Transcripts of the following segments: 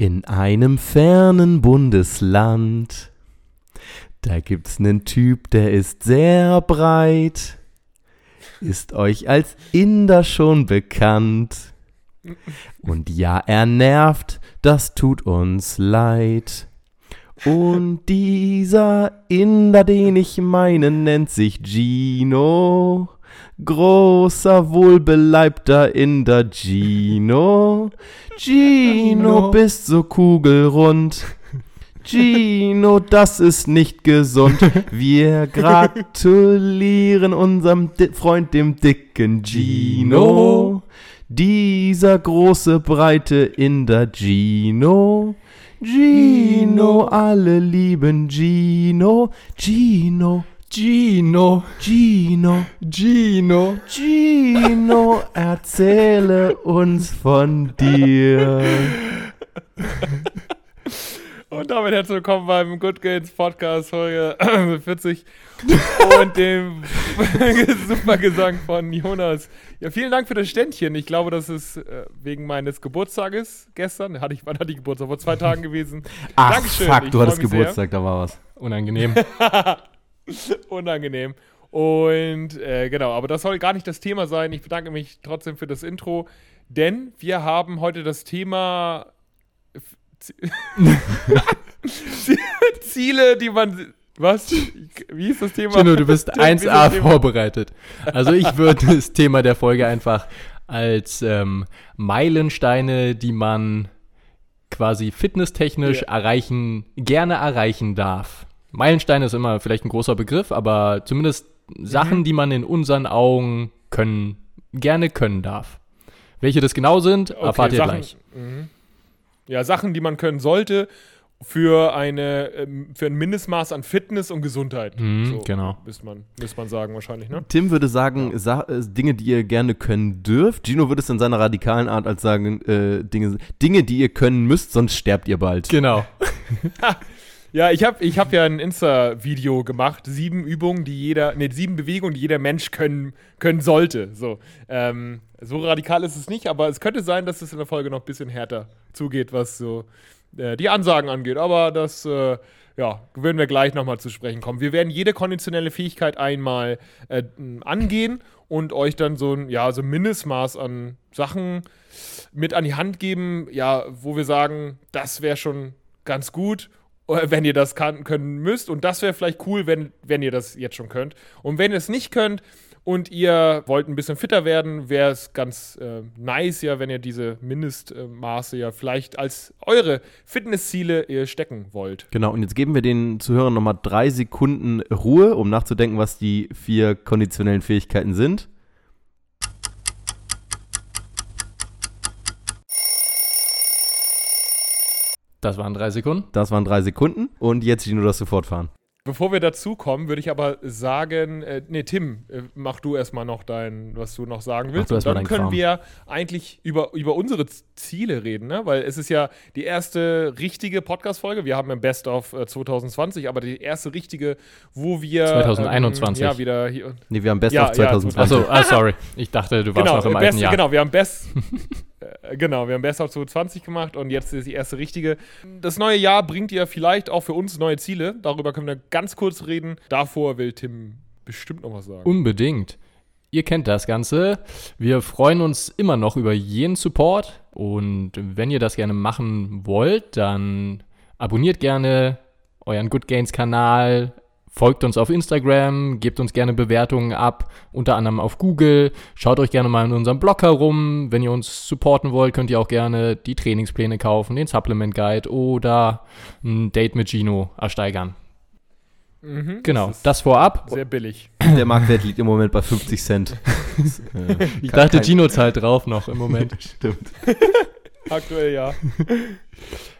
In einem fernen Bundesland, da gibt's nen Typ, der ist sehr breit. Ist euch als Inder schon bekannt? Und ja, er nervt, das tut uns leid. Und dieser Inder, den ich meine, nennt sich Gino. Großer, wohlbeleibter Inder Gino. Gino, bist so kugelrund. Gino, das ist nicht gesund. Wir gratulieren unserem Di Freund, dem dicken Gino. Dieser große, breite Inder Gino. Gino, alle lieben Gino. Gino, Gino, Gino, Gino. Gino, erzähle uns von dir. Und damit herzlich willkommen beim Good Games Podcast Folge 40 und dem super Gesang von Jonas. Ja, vielen Dank für das Ständchen. Ich glaube, das ist äh, wegen meines Geburtstages gestern. Hatte ich, wann hatte ich Geburtstag? Vor zwei Tagen gewesen. Ach, Dankeschön. fuck, du hattest mich sehr. Geburtstag, da war was. Unangenehm. Unangenehm. Und äh, genau, aber das soll gar nicht das Thema sein. Ich bedanke mich trotzdem für das Intro, denn wir haben heute das Thema Ziele, die man. Was? Wie ist das Thema? Gino, du bist Tim, wie ist das 1A Thema? vorbereitet. Also ich würde das Thema der Folge einfach als ähm, Meilensteine, die man quasi fitnesstechnisch Ja. erreichen, gerne erreichen darf. Meilensteine ist immer vielleicht ein großer Begriff, aber zumindest Sachen, Mhm. die man in unseren Augen können, gerne können darf. Welche das genau sind, Okay, erfahrt ihr Sachen, gleich. Mhm. Ja, Sachen, die man können sollte für, eine, ähm, für ein Mindestmaß an Fitness und Gesundheit. Mhm, genau. Müsste man, müsste man sagen, wahrscheinlich, ne? Tim würde sagen, Sa äh, Dinge, die ihr gerne können dürft. Gino würde es in seiner radikalen Art als sagen, äh, Dinge, Dinge, die ihr können müsst, sonst sterbt ihr bald. Genau. Ja, ich habe ich hab ja ein Insta-Video gemacht, sieben Übungen, die jeder, ne, sieben Bewegungen, die jeder Mensch können, können sollte. So, ähm, so radikal ist es nicht, aber es könnte sein, dass es in der Folge noch ein bisschen härter zugeht, was so äh, die Ansagen angeht. Aber das, äh, ja, würden wir gleich nochmal zu sprechen kommen. Wir werden jede konditionelle Fähigkeit einmal äh, angehen und euch dann so ein, ja, so ein Mindestmaß an Sachen mit an die Hand geben, ja, wo wir sagen, das wäre schon ganz gut, wenn ihr das kann, können müsst. Und das wäre vielleicht cool, wenn, wenn ihr das jetzt schon könnt. Und wenn ihr es nicht könnt und ihr wollt ein bisschen fitter werden, wäre es ganz äh, nice, ja, wenn ihr diese Mindestmaße ja vielleicht als eure Fitnessziele äh, stecken wollt. Genau, und jetzt geben wir den Zuhörern nochmal drei Sekunden Ruhe, um nachzudenken, was die vier konditionellen Fähigkeiten sind. Das waren drei Sekunden. Das waren drei Sekunden. Und jetzt, Gino, darfst du fortfahren. Bevor wir dazu kommen, würde ich aber sagen, äh, nee, Tim, äh, mach du erstmal noch dein, was du noch sagen willst. Und dann können Kram. wir eigentlich über, über unsere Ziele reden, ne? Weil es ist ja die erste richtige Podcast-Folge. Wir haben im Best of äh, 2020, aber die erste richtige, wo wir 2021. Ähm, ja, wieder hier. Nee, wir haben Best Ja, of ja, 2020. Achso, ah, sorry. Ich dachte, du warst Genau, noch im äh, alten Best, Jahr. genau, wir haben Best. äh, genau, wir haben Best of 2020 gemacht und jetzt ist die erste richtige. Das neue Jahr bringt ja vielleicht auch für uns neue Ziele. Darüber können wir ganz kurz reden. Davor will Tim bestimmt noch was sagen. Unbedingt. Ihr kennt das Ganze. Wir freuen uns immer noch über jeden Support. Und wenn ihr das gerne machen wollt, dann abonniert gerne euren Good Gains Kanal, folgt uns auf Instagram, gebt uns gerne Bewertungen ab, unter anderem auf Google. Schaut euch gerne mal in unserem Blog herum. Wenn ihr uns supporten wollt, könnt ihr auch gerne die Trainingspläne kaufen, den Supplement Guide oder ein Date mit Gino ersteigern. Mhm, Genau, das das vorab. sehr billig. Der Marktwert liegt im Moment bei 50 Cent. Äh, Ich dachte, kein- Gino zahlt drauf noch im Moment. Stimmt. Aktuell ja.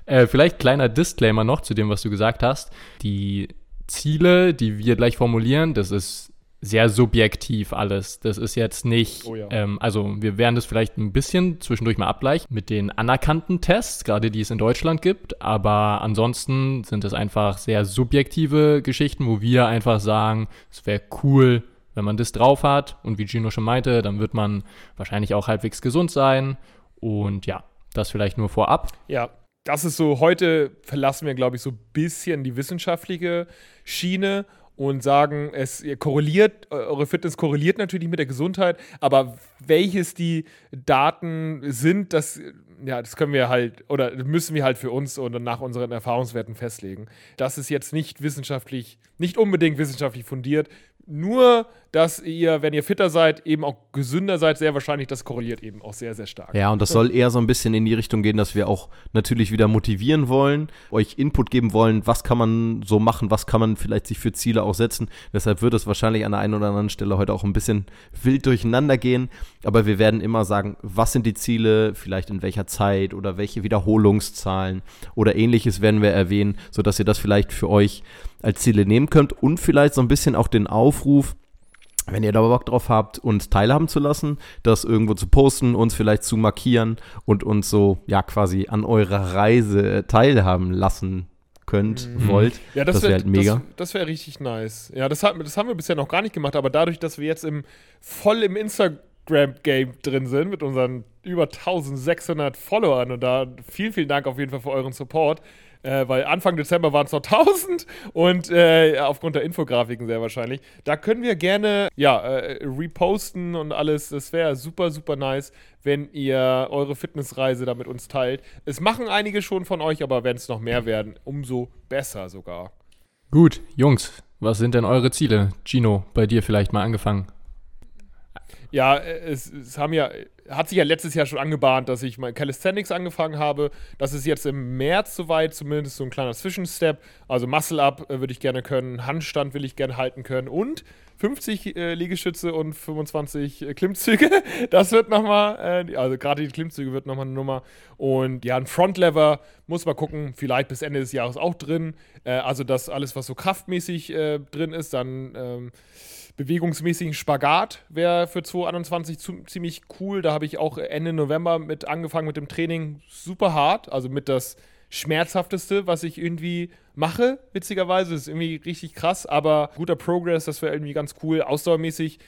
Äh, vielleicht kleiner Disclaimer noch zu dem, was du gesagt hast. Die Ziele, die wir gleich formulieren, das ist sehr subjektiv alles. Das ist jetzt nicht, Oh ja. ähm, also wir werden das vielleicht ein bisschen zwischendurch mal abgleichen mit den anerkannten Tests, gerade die es in Deutschland gibt, aber ansonsten sind es einfach sehr subjektive Geschichten, wo wir einfach sagen, es wäre cool, wenn man das drauf hat und wie Gino schon meinte, dann wird man wahrscheinlich auch halbwegs gesund sein und ja, das vielleicht nur vorab. Ja. Das ist so, heute verlassen wir, glaube ich, so ein bisschen die wissenschaftliche Schiene und sagen, es korreliert, eure Fitness korreliert natürlich mit der Gesundheit, aber welches die Daten sind, das, ja, das können wir halt oder müssen wir halt für uns oder nach unseren Erfahrungswerten festlegen. Das ist jetzt nicht wissenschaftlich, nicht unbedingt wissenschaftlich fundiert. Nur, dass ihr, wenn ihr fitter seid, eben auch gesünder seid, sehr wahrscheinlich, das korreliert eben auch sehr, sehr stark. Ja, und das soll eher so ein bisschen in die Richtung gehen, dass wir auch natürlich wieder motivieren wollen, euch Input geben wollen, was kann man so machen, was kann man vielleicht sich für Ziele auch setzen. Deshalb wird es wahrscheinlich an der einen oder anderen Stelle heute auch ein bisschen wild durcheinander gehen. Aber wir werden immer sagen, was sind die Ziele, vielleicht in welcher Zeit oder welche Wiederholungszahlen oder ähnliches werden wir erwähnen, sodass ihr das vielleicht für euch als Ziele nehmen könnt und vielleicht so ein bisschen auch den Aufruf, wenn ihr da Bock drauf habt, uns teilhaben zu lassen, das irgendwo zu posten, uns vielleicht zu markieren und uns so, ja, quasi an eurer Reise teilhaben lassen könnt, mhm. wollt. Ja, das, das wäre wär halt mega. Das, das wäre richtig nice. Ja, das, hat, das haben wir bisher noch gar nicht gemacht, aber dadurch, dass wir jetzt im, voll im Instagram-Game drin sind mit unseren über 1600 Followern und da vielen, vielen Dank auf jeden Fall für euren Support äh, weil Anfang Dezember waren es noch 1000 und äh, aufgrund der Infografiken sehr wahrscheinlich. Da können wir gerne ja, äh, reposten und alles. Das wäre super, super nice, wenn ihr eure Fitnessreise da mit uns teilt. Es machen einige schon von euch, aber wenn es noch mehr werden, umso besser sogar. Gut, Jungs, was sind denn eure Ziele? Gino, bei dir vielleicht mal angefangen. Ja, es, es haben ja hat sich ja letztes Jahr schon angebahnt, dass ich mal Calisthenics angefangen habe. Das ist jetzt im März soweit, zumindest so ein kleiner Zwischenstep. Also Muscle Up äh, würde ich gerne können, Handstand will ich gerne halten können und 50 äh, Liegestütze und 25 äh, Klimmzüge. Das wird nochmal, äh, also gerade die Klimmzüge wird nochmal eine Nummer. Und ja, ein Frontlever muss man gucken, vielleicht bis Ende des Jahres auch drin. Äh, also das alles, was so kraftmäßig äh, drin ist, dann ähm, bewegungsmäßigen Spagat wäre für 2021 zu, ziemlich cool. Da habe ich auch Ende November mit angefangen mit dem Training super hart, also mit das schmerzhafteste, was ich irgendwie mache, witzigerweise. Das ist irgendwie richtig krass, aber guter Progress, das wäre irgendwie ganz cool. Ausdauermäßig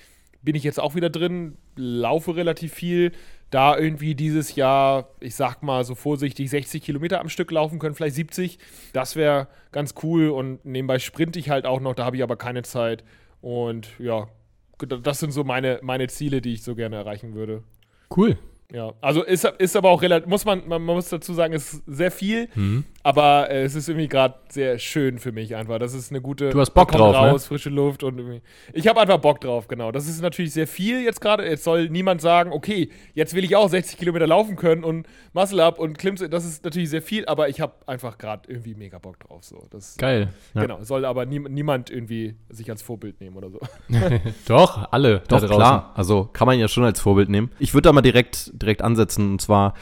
bin ich jetzt auch wieder drin, laufe relativ viel. Da irgendwie dieses Jahr, ich sag mal so vorsichtig, 60 Kilometer am Stück laufen können, vielleicht 70. Das wäre ganz cool und nebenbei sprinte ich halt auch noch, da habe ich aber keine Zeit. Und ja, das sind so meine, meine Ziele, die ich so gerne erreichen würde. Cool. Ja, also ist, ist aber auch relativ, muss man, man muss dazu sagen, ist sehr viel, mhm. Aber äh, es ist irgendwie gerade sehr schön für mich einfach. Das ist eine gute. Du hast Bock drauf, ne? raus, ne? frische Luft und irgendwie. Ich habe einfach Bock drauf, genau. Das ist natürlich sehr viel jetzt gerade. Jetzt soll niemand sagen, okay, jetzt will ich auch 60 Kilometer laufen können und Muscle Up und Klimmzüge. Das ist natürlich sehr viel, aber ich habe einfach gerade irgendwie mega Bock drauf. So. Das, Geil. Genau, ja. soll aber nie, niemand irgendwie sich als Vorbild nehmen oder so. Doch, alle. Doch, klar. Also kann man ja schon als Vorbild nehmen. Ich würde da mal direkt direkt ansetzen. Und zwar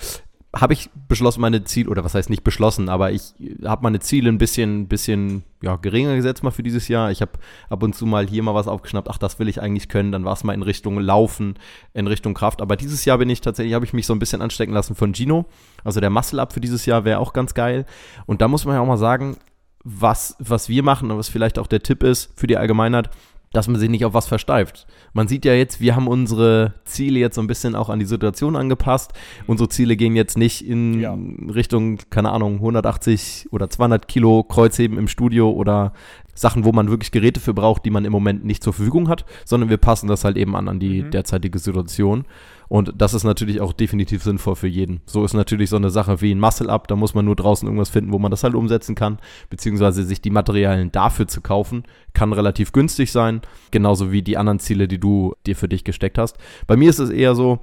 habe ich beschlossen, meine Ziele, oder was heißt nicht beschlossen, aber ich habe meine Ziele ein bisschen, bisschen ja, geringer gesetzt mal für dieses Jahr. Ich habe ab und zu mal hier mal was aufgeschnappt, ach, das will ich eigentlich können, dann war es mal in Richtung Laufen, in Richtung Kraft. Aber dieses Jahr bin ich tatsächlich, habe ich mich so ein bisschen anstecken lassen von Gino. Also der Muscle-Up für dieses Jahr wäre auch ganz geil. Und da muss man ja auch mal sagen, was, was wir machen und was vielleicht auch der Tipp ist für die Allgemeinheit, dass man sich nicht auf was versteift. Man sieht ja jetzt, wir haben unsere Ziele jetzt so ein bisschen auch an die Situation angepasst. Unsere Ziele gehen jetzt nicht in ja. Richtung, keine Ahnung, 180 oder 200 Kilo Kreuzheben im Studio oder Sachen, wo man wirklich Geräte für braucht, die man im Moment nicht zur Verfügung hat, sondern wir passen das halt eben an an die mhm. derzeitige Situation. Und das ist natürlich auch definitiv sinnvoll für jeden. So ist natürlich so eine Sache wie ein Muscle-Up, da muss man nur draußen irgendwas finden, wo man das halt umsetzen kann, beziehungsweise sich die Materialien dafür zu kaufen, kann relativ günstig sein, genauso wie die anderen Ziele, die du dir für dich gesteckt hast. Bei mir ist es eher so,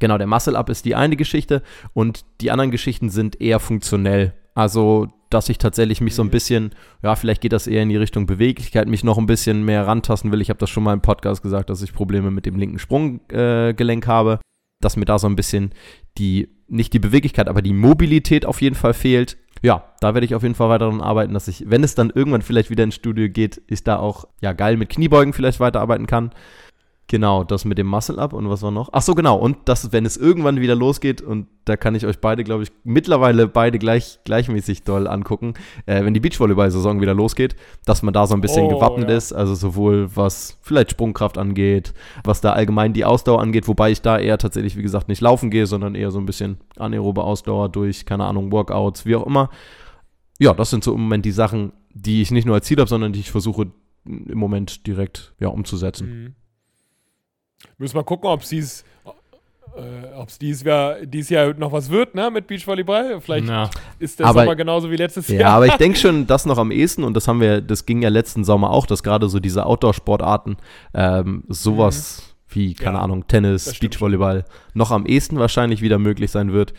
Genau, der Muscle Up ist die eine Geschichte und die anderen Geschichten sind eher funktionell. Also dass ich tatsächlich mich so ein mhm. bisschen, ja, vielleicht geht das eher in die Richtung Beweglichkeit, mich noch ein bisschen mehr rantasten will. Ich habe das schon mal im Podcast gesagt, dass ich Probleme mit dem linken Sprunggelenk äh, habe, dass mir da so ein bisschen die, nicht die Beweglichkeit, aber die Mobilität auf jeden Fall fehlt. Ja, da werde ich auf jeden Fall weiter daran arbeiten, dass ich, wenn es dann irgendwann vielleicht wieder ins Studio geht, ich da auch, ja, geil mit Kniebeugen vielleicht weiterarbeiten kann. Genau, das mit dem Muscle-Up und was war noch? Ach so, genau. Und das, wenn es irgendwann wieder losgeht, und da kann ich euch beide, glaube ich, mittlerweile beide gleich, gleichmäßig doll angucken, äh, wenn die Beachvolleyball-Saison wieder losgeht, dass man da so ein bisschen Oh, gewappnet ja. ist. Also sowohl was vielleicht Sprungkraft angeht, was da allgemein die Ausdauer angeht, wobei ich da eher tatsächlich, wie gesagt, nicht laufen gehe, sondern eher so ein bisschen anaerobe Ausdauer durch, keine Ahnung, Workouts, wie auch immer. Ja, das sind so im Moment die Sachen, die ich nicht nur als Ziel habe, sondern die ich versuche im Moment direkt ja, umzusetzen. Mhm. Müssen wir gucken, ob es dies, äh, ob's dies, Jahr, dies Jahr noch was wird, ne, mit Beachvolleyball. Vielleicht Na, ist der Aber- Sommer genauso wie letztes Ja, Jahr. aber ich denke schon, das noch am ehesten, und das haben wir, das ging ja letzten Sommer auch, dass gerade so diese Outdoor-Sportarten, ähm, sowas wie, keine Mhm. Ja, Ahnung, Tennis, Beachvolleyball, noch am ehesten wahrscheinlich wieder möglich sein wird.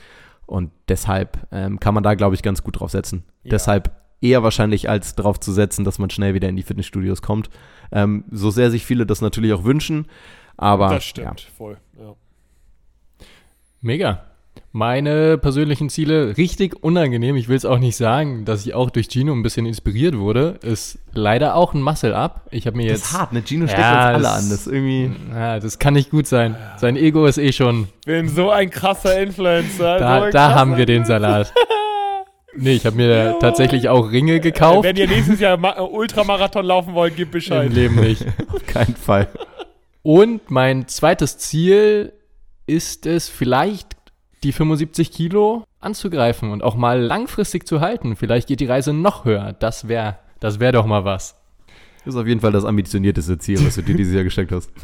Und deshalb ähm, kann man da, glaube ich, ganz gut drauf setzen. Ja. Deshalb eher wahrscheinlich als darauf zu setzen, dass man schnell wieder in die Fitnessstudios kommt. Ähm, so sehr sich viele das natürlich auch wünschen, aber das stimmt, voll. Ja. mega. Meine persönlichen Ziele, richtig unangenehm, ich will es auch nicht sagen, dass ich auch durch Gino ein bisschen inspiriert wurde, ist leider auch ein Muscle-Up. Ich habe mir ja, jetzt... das ist hart, ne? Gino steckt Ja, uns alle das- an. Das irgendwie. Ja, das kann nicht gut sein. Sein Ego ist eh schon... Bin so ein krasser Influencer. so Da, ein da krasser haben wir den Salat. Nee, ich habe mir tatsächlich auch Ringe gekauft. Wenn ihr nächstes Jahr Ma Ultramarathon laufen wollt, gebt Bescheid. Im Leben nicht. Auf keinen Fall. Und mein zweites Ziel ist es vielleicht, die 75 Kilo anzugreifen und auch mal langfristig zu halten. Vielleicht geht die Reise noch höher. Das wäre das wär doch mal was. Das ist auf jeden Fall das ambitionierteste Ziel, was du dir dieses Jahr gesteckt hast.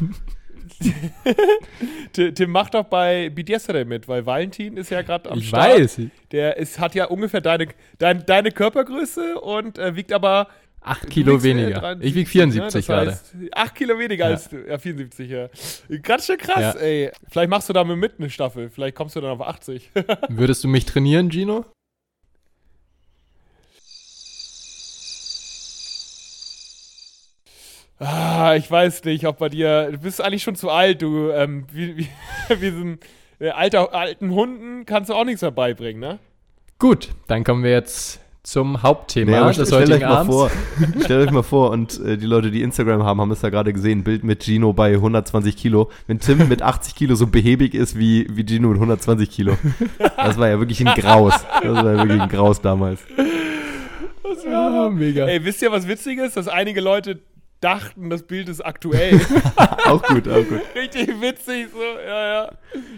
Ti- Tim, mach doch bei Bidiesere mit, weil Valentin ist ja gerade am Ich Start. weiß. Der ist, hat ja ungefähr deine, dein, deine Körpergröße und äh, wiegt aber 8 Du Kilo weniger. 73, Ich wiege 74 ne? Das gerade. heißt, 8 Kilo weniger Ja. als du. Ja, 74, ja. Ganz schön krass, Ja. ey. Vielleicht machst du damit mit eine Staffel. Vielleicht kommst du dann auf 80. Würdest du mich trainieren, Gino? ah, ich weiß nicht, ob bei dir. Du bist eigentlich schon zu alt, du. Ähm, wie, wie, wie so ein äh, alter, alten Hunden kannst du auch nichts mehr beibringen, ne? Gut, dann kommen wir jetzt zum Hauptthema Nee, des stellt euch heutigen mal Abends. vor, stellt euch mal vor, und äh, die Leute, die Instagram haben, haben es ja gerade gesehen, Bild mit Gino bei 120 Kilo. Wenn Tim mit 80 Kilo so behäbig ist wie, wie Gino mit 120 Kilo. Das war ja wirklich ein Graus. Das war ja wirklich ein Graus damals. Ja, mega. Ey, wisst ihr, was witzig ist? Dass einige Leute dachten, das Bild ist aktuell. Auch gut, auch gut. Richtig witzig, so, ja, ja.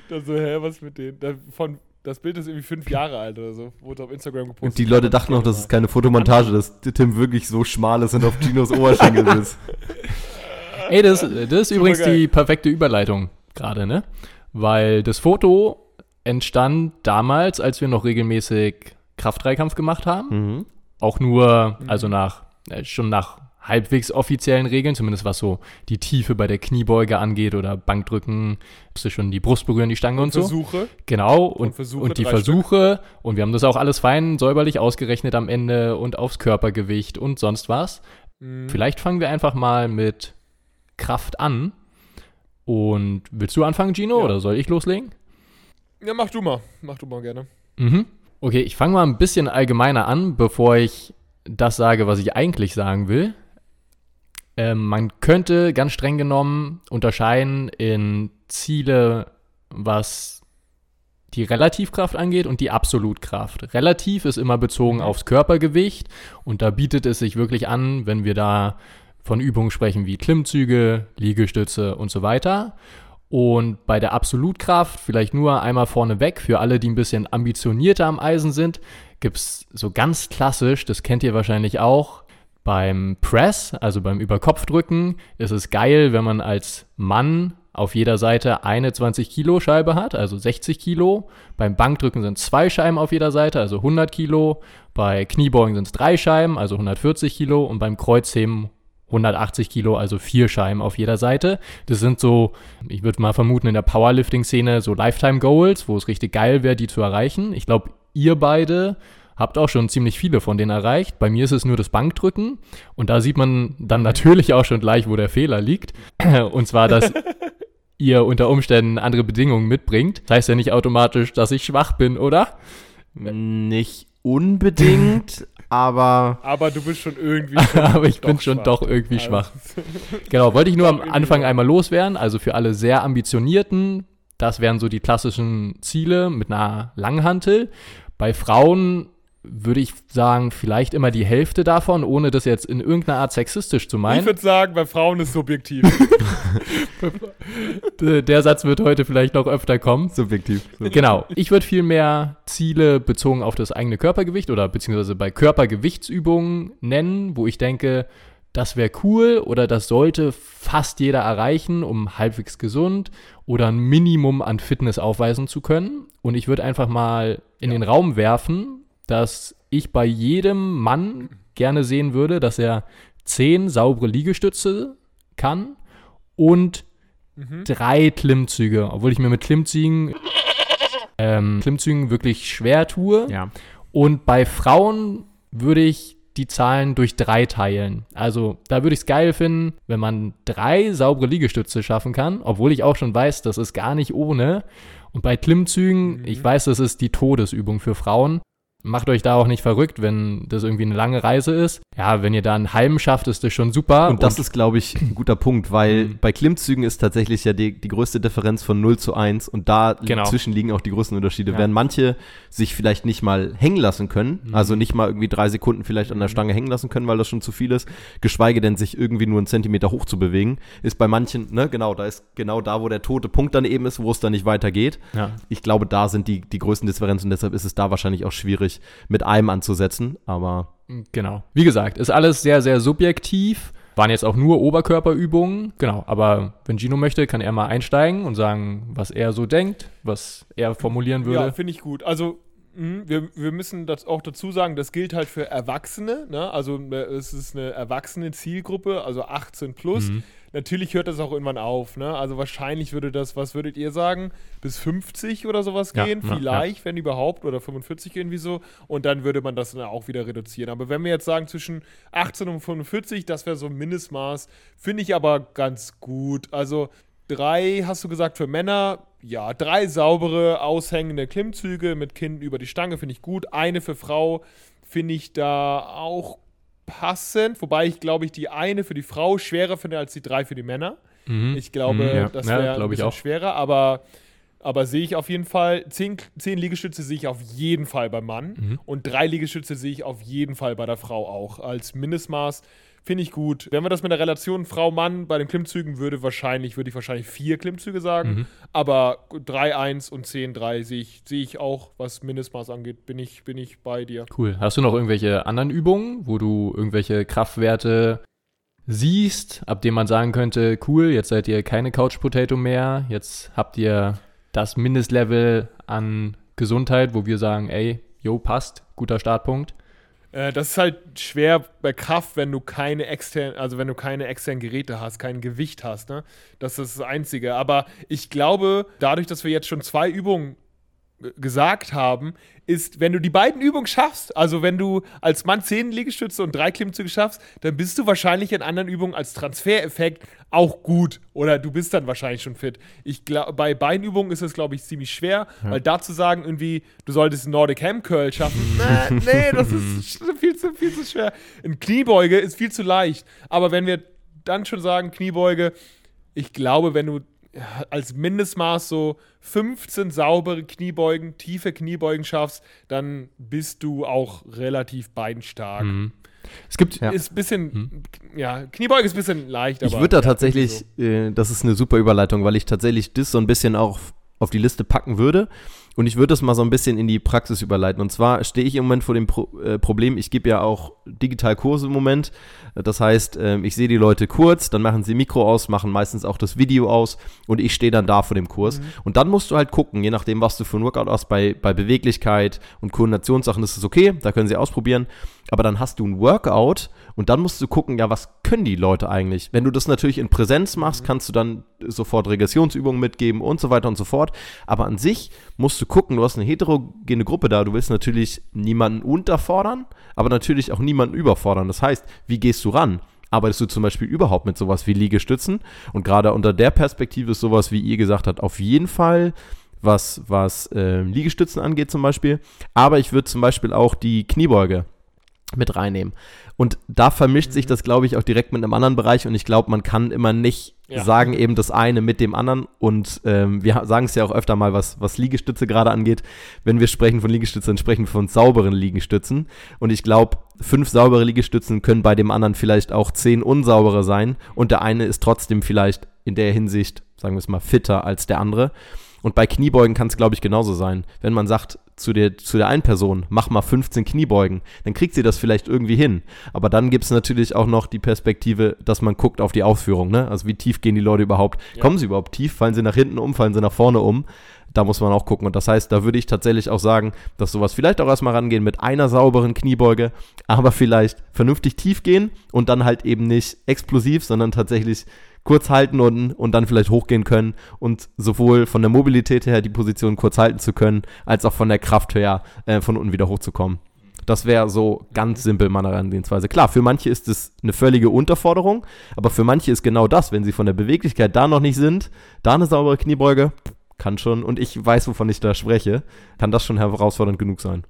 Dann so, hä, was mit denen? Da, von, das Bild ist irgendwie fünf Jahre alt oder so. Wurde auf Instagram gepostet. Und die Leute dachten auch, das ist keine Fotomontage, dass Tim wirklich so schmal ist und auf Ginos Oberschenkel ist. Ey, das, das ist übrigens geil. die perfekte Überleitung gerade, ne? Weil das Foto entstand damals, als wir noch regelmäßig Kraft-Dreikampf gemacht haben. Mhm. Auch nur, also nach, äh, schon nach halbwegs offiziellen Regeln, zumindest was so die Tiefe bei der Kniebeuge angeht oder Bankdrücken, musste schon die Brust berühren, die Stange und, so. Versuche. Genau, und, und, Versuche, die drei Versuche, und wir haben das auch alles fein säuberlich ausgerechnet am Ende und aufs Körpergewicht und sonst was. Mhm. Vielleicht fangen wir einfach mal mit Kraft an. Und willst du anfangen, Gino, Ja. oder soll ich loslegen? Ja, mach du mal. Mach du mal gerne. Mhm. Okay, ich fange mal ein bisschen allgemeiner an, bevor ich das sage, was ich eigentlich sagen will. Ähm, man könnte ganz streng genommen unterscheiden in Ziele, was die Relativkraft angeht und die Absolutkraft. Relativ ist immer bezogen aufs Körpergewicht und da bietet es sich wirklich an, wenn wir da von Übungen sprechen wie Klimmzüge, Liegestütze und so weiter. Und bei der Absolutkraft, vielleicht nur einmal vorneweg, für alle, die ein bisschen ambitionierter am Eisen sind, gibt es so ganz klassisch, das kennt ihr wahrscheinlich auch, beim Press, also beim Überkopfdrücken, ist es geil, wenn man als Mann auf jeder Seite eine 20 Kilo Scheibe hat, also 60 Kilo. Beim Bankdrücken sind zwei Scheiben auf jeder Seite, also 100 Kilo. Bei Kniebeugen sind es drei Scheiben, also 140 Kilo. Und beim Kreuzheben 180 Kilo, also vier Scheiben auf jeder Seite. Das sind so, ich würde mal vermuten, in der Powerlifting-Szene so Lifetime-Goals, wo es richtig geil wäre, die zu erreichen. Ich glaube, ihr beide habt auch schon ziemlich viele von denen erreicht. Bei mir ist es nur das Bankdrücken. Und da sieht man dann natürlich auch schon gleich, wo der Fehler liegt. Und zwar, dass ihr unter Umständen andere Bedingungen mitbringt. Das heißt ja nicht automatisch, dass ich schwach bin, oder? Nicht unbedingt, aber Aber du bist schon irgendwie. Schon Aber ich bin schon schwach. doch irgendwie Also, schwach. Genau, wollte ich nur am Anfang einmal loswerden. Also für alle sehr ambitionierten, das wären so die klassischen Ziele mit einer Langhantel. Bei Frauen würde ich sagen, vielleicht immer die Hälfte davon, ohne das jetzt in irgendeiner Art sexistisch zu Ich meinen. würde sagen, bei Frauen ist subjektiv. Der Satz wird heute vielleicht noch öfter kommen. subjektiv. Genau. Ich würde viel mehr Ziele bezogen auf das eigene Körpergewicht oder beziehungsweise bei Körpergewichtsübungen nennen, wo ich denke, das wäre cool oder das sollte fast jeder erreichen, um halbwegs gesund oder ein Minimum an Fitness aufweisen zu können. Und ich würde einfach mal in den Raum werfen, dass ich bei jedem Mann gerne sehen würde, dass er zehn saubere Liegestütze kann und Mhm. drei Klimmzüge, obwohl ich mir mit Klimmzügen, ähm, Klimmzügen wirklich schwer tue. Ja. Und bei Frauen würde ich die Zahlen durch drei teilen. Also da würde ich es geil finden, wenn man drei saubere Liegestütze schaffen kann, obwohl ich auch schon weiß, das ist gar nicht ohne. Und bei Klimmzügen, Mhm. ich weiß, das ist die Todesübung für Frauen. Macht euch da auch nicht verrückt, wenn das irgendwie eine lange Reise ist. Ja, wenn ihr da einen halben schafft, ist das schon super. Und das ist, glaube ich, ein guter Punkt, weil Mhm. bei Klimmzügen ist tatsächlich ja die, die größte Differenz von 0 zu 1 und da Genau. zwischen liegen auch die größten Unterschiede. Ja. Während manche sich vielleicht nicht mal hängen lassen können, Mhm. also nicht mal irgendwie drei Sekunden vielleicht an der Stange hängen lassen können, weil das schon zu viel ist, geschweige denn sich irgendwie nur einen Zentimeter hoch zu bewegen, ist bei manchen, ne, genau, da ist genau da, wo der tote Punkt dann eben ist, wo es dann nicht weitergeht. ja. Ich glaube, da sind die, die größten Differenzen und deshalb ist es da wahrscheinlich auch schwierig, mit einem anzusetzen, aber Genau. Wie gesagt, ist alles sehr, sehr subjektiv. Waren jetzt auch nur Oberkörperübungen. Genau. Aber wenn Gino möchte, kann er mal einsteigen und sagen, was er so denkt, was er formulieren Ja, würde. finde ich gut. Also, wir, wir müssen das auch dazu sagen, das gilt halt für Erwachsene. Ne? Also, äh, es ist eine erwachsene Zielgruppe, also 18 plus. Mhm. Natürlich hört das auch irgendwann auf. Ne? Also, wahrscheinlich würde das, was würdet ihr sagen, bis 50 oder sowas Ja, gehen? ja, Vielleicht, wenn überhaupt, oder 45 irgendwie so. Und dann würde man das dann auch wieder reduzieren. Aber wenn wir jetzt sagen, zwischen 18 und 45, das wäre so ein Mindestmaß, finde ich aber ganz gut. Also, Drei, hast du gesagt, für Männer. Ja, drei saubere, aushängende Klimmzüge mit Kinn über die Stange finde ich gut. Eine für Frau finde ich da auch passend. Wobei ich, glaube ich, die eine für die Frau schwerer finde als die drei für die Männer. Mhm. Ich glaube, Mhm, ja. das Ja, wäre ein glaub ich bisschen auch. schwerer, aber, aber sehe ich auf jeden Fall. Zehn, zehn Liegestütze sehe ich auf jeden Fall beim Mann Mhm. und drei Liegestütze sehe ich auf jeden Fall bei der Frau auch. Als Mindestmaß finde ich gut. Wenn wir das mit der Relation Frau-Mann bei den Klimmzügen würde, wahrscheinlich, würde ich wahrscheinlich vier Klimmzüge sagen. Mhm. Aber 3-1 und 10-3 sehe ich, sehe ich auch, was Mindestmaß angeht, bin ich, bin ich bei dir. Cool. Hast du noch irgendwelche anderen Übungen, wo du irgendwelche Kraftwerte siehst, ab denen man sagen könnte, cool, jetzt seid ihr keine Couch Potato mehr, jetzt habt ihr das Mindestlevel an Gesundheit, wo wir sagen, ey, jo, passt, guter Startpunkt. Äh, das ist halt schwer bei Kraft, wenn du keine externen, also wenn du keine externen Geräte hast, kein Gewicht hast, ne? Das ist das Einzige. Aber ich glaube, dadurch, dass wir jetzt schon zwei Übungen gesagt haben, ist, wenn du die beiden Übungen schaffst, also wenn du als Mann 10 Liegestütze und drei Klimmzüge schaffst, dann bist du wahrscheinlich in anderen Übungen als Transfereffekt auch gut. Oder du bist dann wahrscheinlich schon fit. Ich glaube, bei Beinübungen ist es, glaube ich, ziemlich schwer, weil da zu sagen, irgendwie, du solltest einen Nordic Ham Curl schaffen, nee, nee, das ist sch- viel zu, viel zu schwer. Ein Kniebeuge ist viel zu leicht. Aber wenn wir dann schon sagen, Kniebeuge, ich glaube, wenn du ja, als Mindestmaß so 15 saubere Kniebeugen, tiefe Kniebeugen schaffst, dann bist du auch relativ beinstark. Mhm. Es gibt, Ja. Ist ein bisschen, ja, Kniebeuge ist ein bisschen leicht, aber. Ich würde da ja, tatsächlich, irgendwie äh, das ist eine super Überleitung, weil ich tatsächlich das so ein bisschen auch auf die Liste packen würde. Und ich würde das mal so ein bisschen in die Praxis überleiten. Und zwar stehe ich im Moment vor dem Pro äh, Problem, ich gebe ja auch digital Kurse im Moment. Das heißt, ähm, ich sehe die Leute kurz, dann machen sie Mikro aus, machen meistens auch das Video aus und ich stehe dann da vor dem Kurs. Und dann musst du halt gucken, je nachdem, was du für ein Workout hast, bei, bei Beweglichkeit und Koordinationssachen ist es okay, da können sie ausprobieren. Aber dann hast du ein Workout und dann musst du gucken, ja, was können die Leute eigentlich? Wenn du das natürlich in Präsenz machst, kannst du dann sofort Regressionsübungen mitgeben und so weiter und so fort. Aber an sich musst du gucken, du hast eine heterogene Gruppe da, du willst natürlich niemanden unterfordern, aber natürlich auch niemanden überfordern. Das heißt, wie gehst du ran? Arbeitest du zum Beispiel überhaupt mit sowas wie Liegestützen? Und gerade unter der Perspektive ist sowas, wie ihr gesagt habt, auf jeden Fall was, was äh, Liegestützen angeht zum Beispiel. Aber ich würde zum Beispiel auch die Kniebeuge mit reinnehmen. Und da vermischt sich das, glaube ich, auch direkt mit einem anderen Bereich und ich glaube, man kann immer nicht Ja. sagen, eben das eine mit dem anderen und ähm, wir sagen es ja auch öfter mal, was, was Liegestütze gerade angeht. Wenn wir sprechen von Liegestützen, dann sprechen wir von sauberen Liegestützen und ich glaube, fünf saubere Liegestützen können bei dem anderen vielleicht auch zehn unsaubere sein und der eine ist trotzdem vielleicht in der Hinsicht, sagen wir es mal, fitter als der andere. Und bei Kniebeugen kann es, glaube ich, genauso sein. Wenn man sagt zu der, zu der einen Person, mach mal 15 Kniebeugen, dann kriegt sie das vielleicht irgendwie hin. Aber dann gibt es natürlich auch noch die Perspektive, dass man guckt auf die Ausführung. Ne? Also wie tief gehen die Leute überhaupt? Ja. Kommen sie überhaupt tief? Fallen sie nach hinten um? Fallen sie nach vorne um? Da muss man auch gucken. Und das heißt, da würde ich tatsächlich auch sagen, dass sowas vielleicht auch erstmal rangehen mit einer sauberen Kniebeuge, aber vielleicht vernünftig tief gehen und dann halt eben nicht explosiv, sondern tatsächlich kurz halten und, und dann vielleicht hochgehen können und sowohl von der Mobilität her die Position kurz halten zu können, als auch von der Kraft her äh, von unten wieder hochzukommen. Das wäre so ganz simpel meine Herangehensweise. Klar, für manche ist es eine völlige Unterforderung, aber für manche ist genau das, wenn sie von der Beweglichkeit da noch nicht sind, da eine saubere Kniebeuge, kann schon, und ich weiß, wovon ich da spreche, kann das schon herausfordernd genug sein.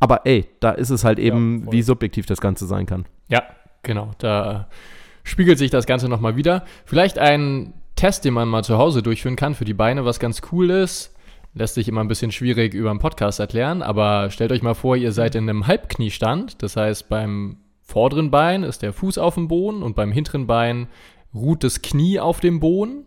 Aber ey, da ist es halt eben, voll. wie subjektiv das Ganze sein kann. Ja, genau. Da spiegelt sich das Ganze nochmal wieder. Vielleicht ein Test, den man mal zu Hause durchführen kann für die Beine, was ganz cool ist. Lässt sich immer ein bisschen schwierig über einen Podcast erklären, aber stellt euch mal vor, ihr seid in einem Halbkniestand. Das heißt, beim vorderen Bein ist der Fuß auf dem Boden und beim hinteren Bein ruht das Knie auf dem Boden.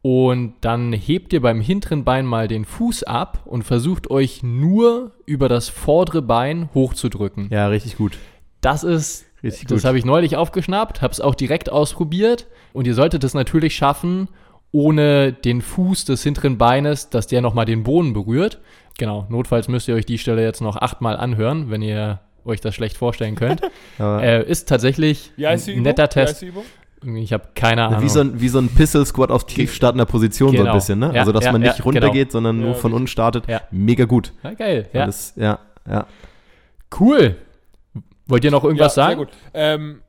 Und dann hebt ihr beim hinteren Bein mal den Fuß ab und versucht euch nur über das vordere Bein hochzudrücken. Ja, richtig gut. Das ist, Richtig das habe ich neulich aufgeschnappt, habe es auch direkt ausprobiert und ihr solltet es natürlich schaffen, ohne den Fuß des hinteren Beines, dass der nochmal den Boden berührt. Genau, notfalls müsst ihr euch die Stelle jetzt noch achtmal anhören, wenn ihr euch das schlecht vorstellen könnt. Äh, ist tatsächlich Wie heißt die ein netter Wie heißt Test. die Übung? Ich habe keine Ahnung. wie, so ein, wie so ein Pistol-Squat auf tief startender Position so Genau. ein bisschen, ne? Ja, also, dass ja, man nicht ja, runtergeht, sondern Ja, nur von richtig. unten startet. Ja. Mega gut. ja, geil. Ja. Alles, ja, ja. Cool. Wollt ihr noch irgendwas ja, sagen Sehr gut. Ähm,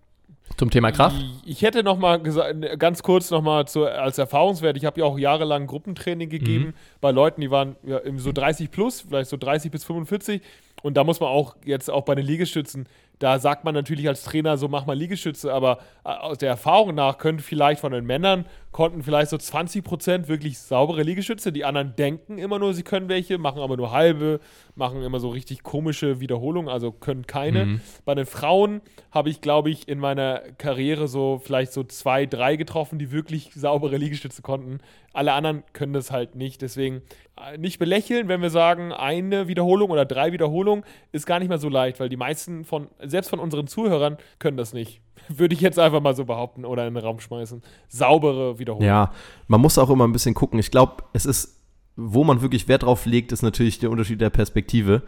zum Thema Kraft? Ich, hätte noch mal gesagt, ganz kurz noch mal zu, als Erfahrungswert. Ich habe ja auch jahrelang Gruppentraining gegeben Mhm. bei Leuten, die waren ja, so 30 plus, vielleicht so 30 bis 45. Und da muss man auch jetzt auch bei den Liegestützen, da sagt man natürlich als Trainer so, mach mal Liegestütze, aber äh, aus der Erfahrung nach können vielleicht von den Männern, konnten vielleicht so 20 Prozent wirklich saubere Liegestütze. Die anderen denken immer nur, sie können welche, machen aber nur halbe, machen immer so richtig komische Wiederholungen, also können keine. Mhm. Bei den Frauen habe ich, glaube ich, in meiner Karriere so vielleicht so zwei, drei getroffen, die wirklich saubere Liegestütze konnten. Alle anderen können das halt nicht. Deswegen äh, nicht belächeln, wenn wir sagen, eine Wiederholung oder drei Wiederholungen ist gar nicht mehr so leicht, weil die meisten von, selbst von unseren Zuhörern, können das nicht. Würde ich jetzt einfach mal so behaupten oder in den Raum schmeißen. Saubere Wiederholung. Ja, man muss auch immer ein bisschen gucken. Ich glaube, es ist, wo man wirklich Wert drauf legt, ist natürlich der Unterschied der Perspektive.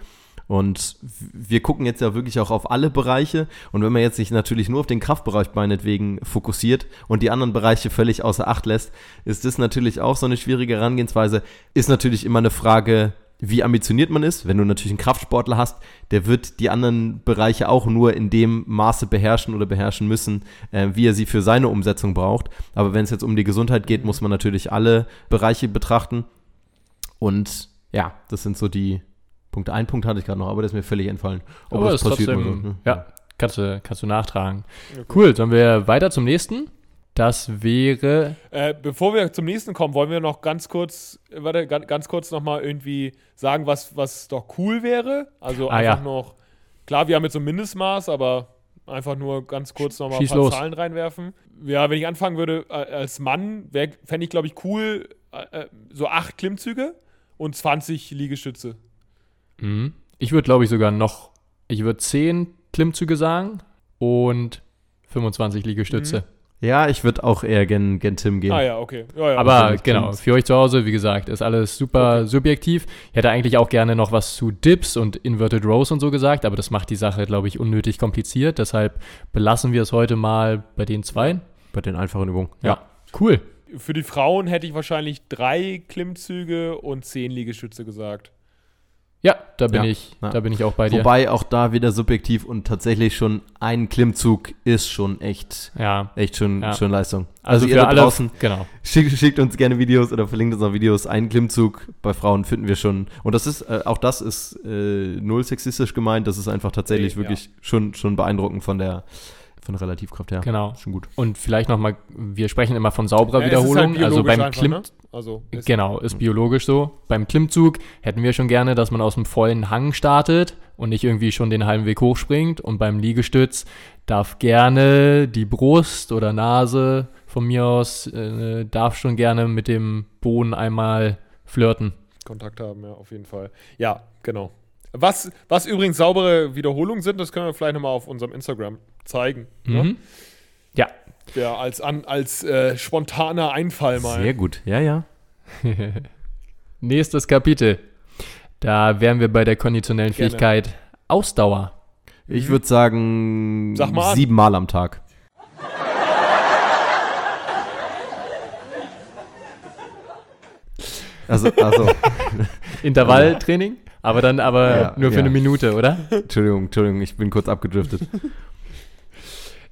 Und wir gucken jetzt ja wirklich auch auf alle Bereiche. Und wenn man jetzt sich natürlich nur auf den Kraftbereich meinetwegen fokussiert und die anderen Bereiche völlig außer Acht lässt, ist das natürlich auch so eine schwierige Herangehensweise. Ist natürlich immer eine Frage, wie ambitioniert man ist. Wenn du natürlich einen Kraftsportler hast, der wird die anderen Bereiche auch nur in dem Maße beherrschen oder beherrschen müssen, äh, wie er sie für seine Umsetzung braucht. Aber wenn es jetzt um die Gesundheit geht, muss man natürlich alle Bereiche betrachten. Und ja, das sind so die Punkte. Ein Punkt hatte ich gerade noch, aber der ist mir völlig entfallen. Aber das ist trotzdem, so, ne? ja, kannst du, kannst du nachtragen. Okay. Cool, sollen wir weiter zum nächsten? Das wäre, Äh, bevor wir zum nächsten kommen, wollen wir noch ganz kurz, warte, ganz, ganz kurz nochmal irgendwie sagen, was, was doch cool wäre. Also Ah, einfach ja. noch, klar, wir haben jetzt so ein Mindestmaß, aber einfach nur ganz kurz nochmal ein paar los. Zahlen reinwerfen. Ja, wenn ich anfangen würde, als Mann, fände ich, glaube ich, cool, äh, so acht Klimmzüge und 20 Liegestütze. mhm. ich würde glaube ich sogar noch, ich würde 10 Klimmzüge sagen und 25 Liegestütze. Ja, ich würde auch eher gen, gen Tim gehen. Ah ja, okay. Ja, ja. Aber genau, für euch zu Hause, wie gesagt, ist alles super subjektiv. Ich hätte eigentlich auch gerne noch was zu Dips und Inverted Rows und so gesagt, aber das macht die Sache, glaube ich, unnötig kompliziert. Deshalb belassen wir es heute mal bei den zwei. Bei den einfachen Übungen. Ja, cool. Für die Frauen hätte ich wahrscheinlich drei Klimmzüge und zehn Liegestütze gesagt. Ja, da bin Ja, ich, ja. da bin ich auch bei dir. Wobei auch da wieder subjektiv und tatsächlich schon ein Klimmzug ist schon echt, ja. echt schon, schon Leistung. Also, ihr für da alle draußen, genau. schickt, schickt uns gerne Videos oder verlinkt uns auch Videos. Ein Klimmzug bei Frauen finden wir schon. Und das ist, äh, auch das ist äh, null sexistisch gemeint. Das ist einfach tatsächlich wirklich schon, schon beeindruckend von der, von Relativkraft her. Genau. Schon gut. Und vielleicht nochmal, wir sprechen immer von sauberer Ja, es ist halt Wiederholung. also beim einfach, Klimm, ne? Also, ist- Genau, ist biologisch so. Beim Klimmzug hätten wir schon gerne, dass man aus dem vollen Hang startet und nicht irgendwie schon den halben Weg hochspringt. Und beim Liegestütz darf gerne die Brust oder Nase von mir aus, äh, darf schon gerne mit dem Boden einmal flirten. Kontakt haben, ja, auf jeden Fall. Ja, genau. Was, was übrigens saubere Wiederholungen sind, das können wir vielleicht nochmal auf unserem Instagram zeigen. Ne? Mhm. Ja, Ja, als, an, als äh, spontaner Einfall mal. Sehr gut. Ja, ja. nächstes Kapitel. Da wären wir bei der konditionellen Gerne. Fähigkeit Ausdauer. Ich würde sagen, Sag mal siebenmal am Tag. Also, also, Intervalltraining, aber dann aber Ja, nur für ja. eine Minute, oder? Entschuldigung, Entschuldigung, ich bin kurz abgedriftet.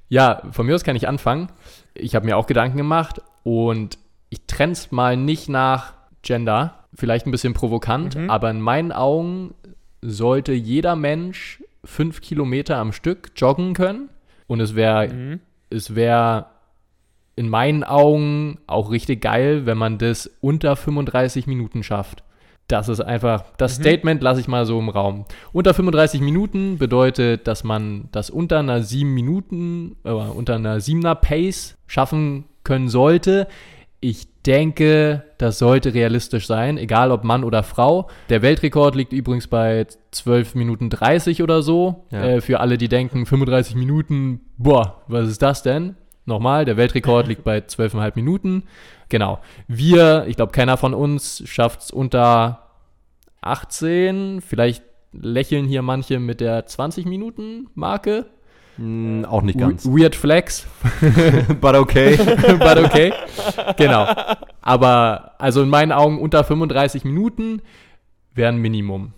Ja, von mir aus kann ich anfangen. Ich habe mir auch Gedanken gemacht und ich trenne es mal nicht nach Gender, vielleicht ein bisschen provokant, Mhm. aber in meinen Augen sollte jeder Mensch fünf Kilometer am Stück joggen können und es wäre Mhm. es wäre in meinen Augen auch richtig geil, wenn man das unter 35 Minuten schafft. Das ist einfach, das Mhm. Statement lasse ich mal so im Raum. Unter 35 Minuten bedeutet, dass man das unter einer 7 Minuten, äh, unter einer 7er Pace schaffen können sollte. Ich denke, das sollte realistisch sein, egal ob Mann oder Frau. Der Weltrekord liegt übrigens bei 12 Minuten 30 oder so. Ja. Äh, für alle, die denken, 35 Minuten, boah, was ist das denn? Nochmal, der Weltrekord liegt bei 12,5 Minuten. Genau. Wir, ich glaube, keiner von uns schafft es unter 18. Vielleicht lächeln hier manche mit der 20-Minuten-Marke. Hm, auch nicht ganz. Weird Flex, But okay. but okay. genau. Aber also in meinen Augen unter 35 Minuten wären Minimum.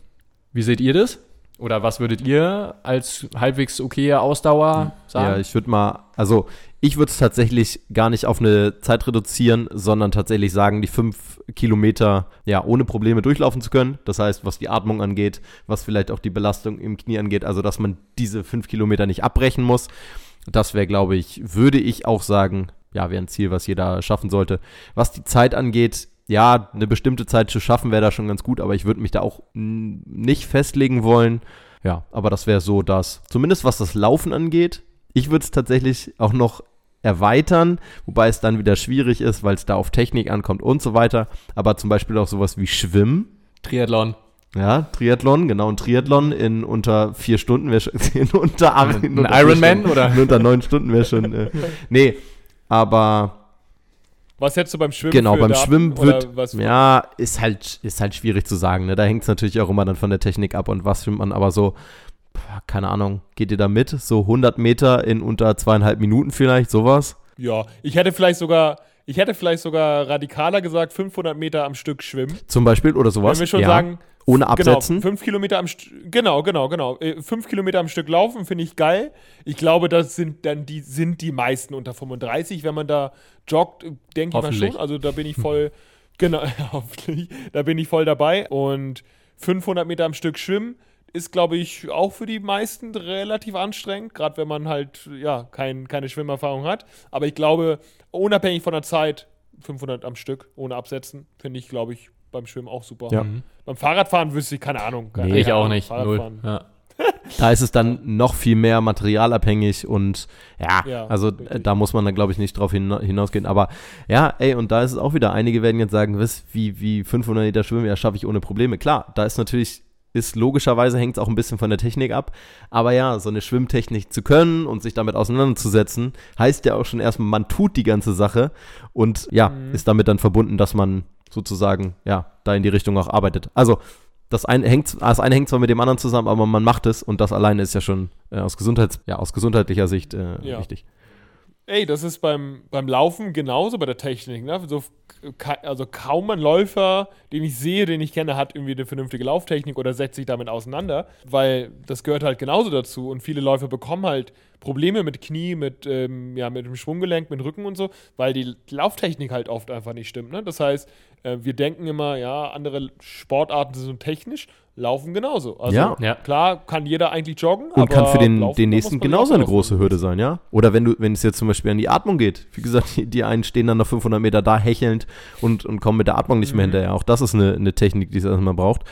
Wie seht ihr das? Oder was würdet ihr als halbwegs okaye Ausdauer sagen? Ja, ich würde mal, also ich würde es tatsächlich gar nicht auf eine Zeit reduzieren, sondern tatsächlich sagen, die fünf Kilometer ja ohne Probleme durchlaufen zu können. Das heißt, was die Atmung angeht, was vielleicht auch die Belastung im Knie angeht, also dass man diese fünf Kilometer nicht abbrechen muss. Das wäre, glaube ich, würde ich auch sagen, ja, wäre ein Ziel, was jeder schaffen sollte. Was die Zeit angeht, ja, eine bestimmte Zeit zu schaffen wäre da schon ganz gut, aber ich würde mich da auch nicht festlegen wollen. Ja, aber das wäre so das, zumindest was das Laufen angeht. Ich würde es tatsächlich auch noch erweitern, wobei es dann wieder schwierig ist, weil es da auf Technik ankommt und so weiter. Aber zum Beispiel auch sowas wie Schwimmen. Triathlon. Ja, Triathlon, genau, ein Triathlon in unter vier Stunden wäre schon, in unter, Ein in unter Ironman, oder? In unter neun Stunden wäre schon, äh, nee, aber Was hättest du beim Schwimmen Genau, beim Schwimmen wird, ja, ist halt, ist halt schwierig zu sagen, ne? Da hängt es natürlich auch immer dann von der Technik ab und was schwimmt man, aber so, keine Ahnung, geht ihr da mit? So 100 Meter in unter zweieinhalb Minuten vielleicht, sowas? Ja, ich hätte vielleicht sogar, ich hätte vielleicht sogar radikaler gesagt, 500 Meter am Stück schwimmen. Zum Beispiel oder sowas? Wenn wir schon ja. sagen, Ohne absetzen? Genau, fünf Kilometer am Stück, genau, genau, genau. Äh, Fünf Kilometer am Stück laufen finde ich geil. Ich glaube, das sind dann die, sind die meisten unter 35, wenn man da joggt, denke ich mal schon. Also da bin ich voll, genau, hoffentlich, da bin ich voll dabei. Und 500 Meter am Stück schwimmen ist, glaube ich, auch für die meisten relativ anstrengend, gerade wenn man halt, ja, kein, keine Schwimmerfahrung hat. Aber ich glaube, unabhängig von der Zeit, 500 am Stück, ohne absetzen, finde ich, glaube ich, beim Schwimmen auch super. Ja. Mhm. Beim Fahrradfahren wüsste ich keine Ahnung. Keine Nee, Ich auch Ahnung, nicht. Null. Ja. Da ist es dann noch viel mehr materialabhängig und ja, Ja, also richtig. äh, da muss man dann, glaube ich, nicht drauf hina- hinausgehen. Aber ja, ey, und da ist es auch wieder, einige werden jetzt sagen, was, wie, wie 500 Meter Schwimmen, ja, schaffe ich ohne Probleme. Klar, da ist natürlich, ist logischerweise hängt es auch ein bisschen von der Technik ab. Aber ja, so eine Schwimmtechnik zu können und sich damit auseinanderzusetzen, heißt ja auch schon erstmal, man tut die ganze Sache und ja, Mhm. ist damit dann verbunden, dass man sozusagen, ja, da in die Richtung auch arbeitet. Also, das eine hängt, das eine hängt zwar mit dem anderen zusammen, aber man macht es und das alleine ist ja schon äh, aus, Gesundheits, ja, aus gesundheitlicher Sicht äh, Ja. wichtig. Ey, das ist beim, beim Laufen genauso bei der Technik. Ne? So, also kaum ein Läufer, den ich sehe, den ich kenne, hat irgendwie eine vernünftige Lauftechnik oder setzt sich damit auseinander, weil das gehört halt genauso dazu. Und viele Läufer bekommen halt Probleme mit Knie, mit, ähm, ja, mit dem Schwunggelenk, mit Rücken und so, weil die Lauftechnik halt oft einfach nicht stimmt. Ne? Das heißt, äh, wir denken immer, ja, andere Sportarten sind technisch, laufen genauso. Also Ja. Ja. klar kann jeder eigentlich joggen, Und aber kann für den, laufen, den nächsten genauso eine große. Hürde sein, ja? Oder wenn du, wenn es jetzt zum Beispiel an die Atmung geht. Wie gesagt, die, die einen stehen dann noch 500 Meter da hechelnd und, und kommen mit der Atmung nicht mehr Mhm. hinterher. Auch das ist eine, eine Technik, die es erstmal braucht.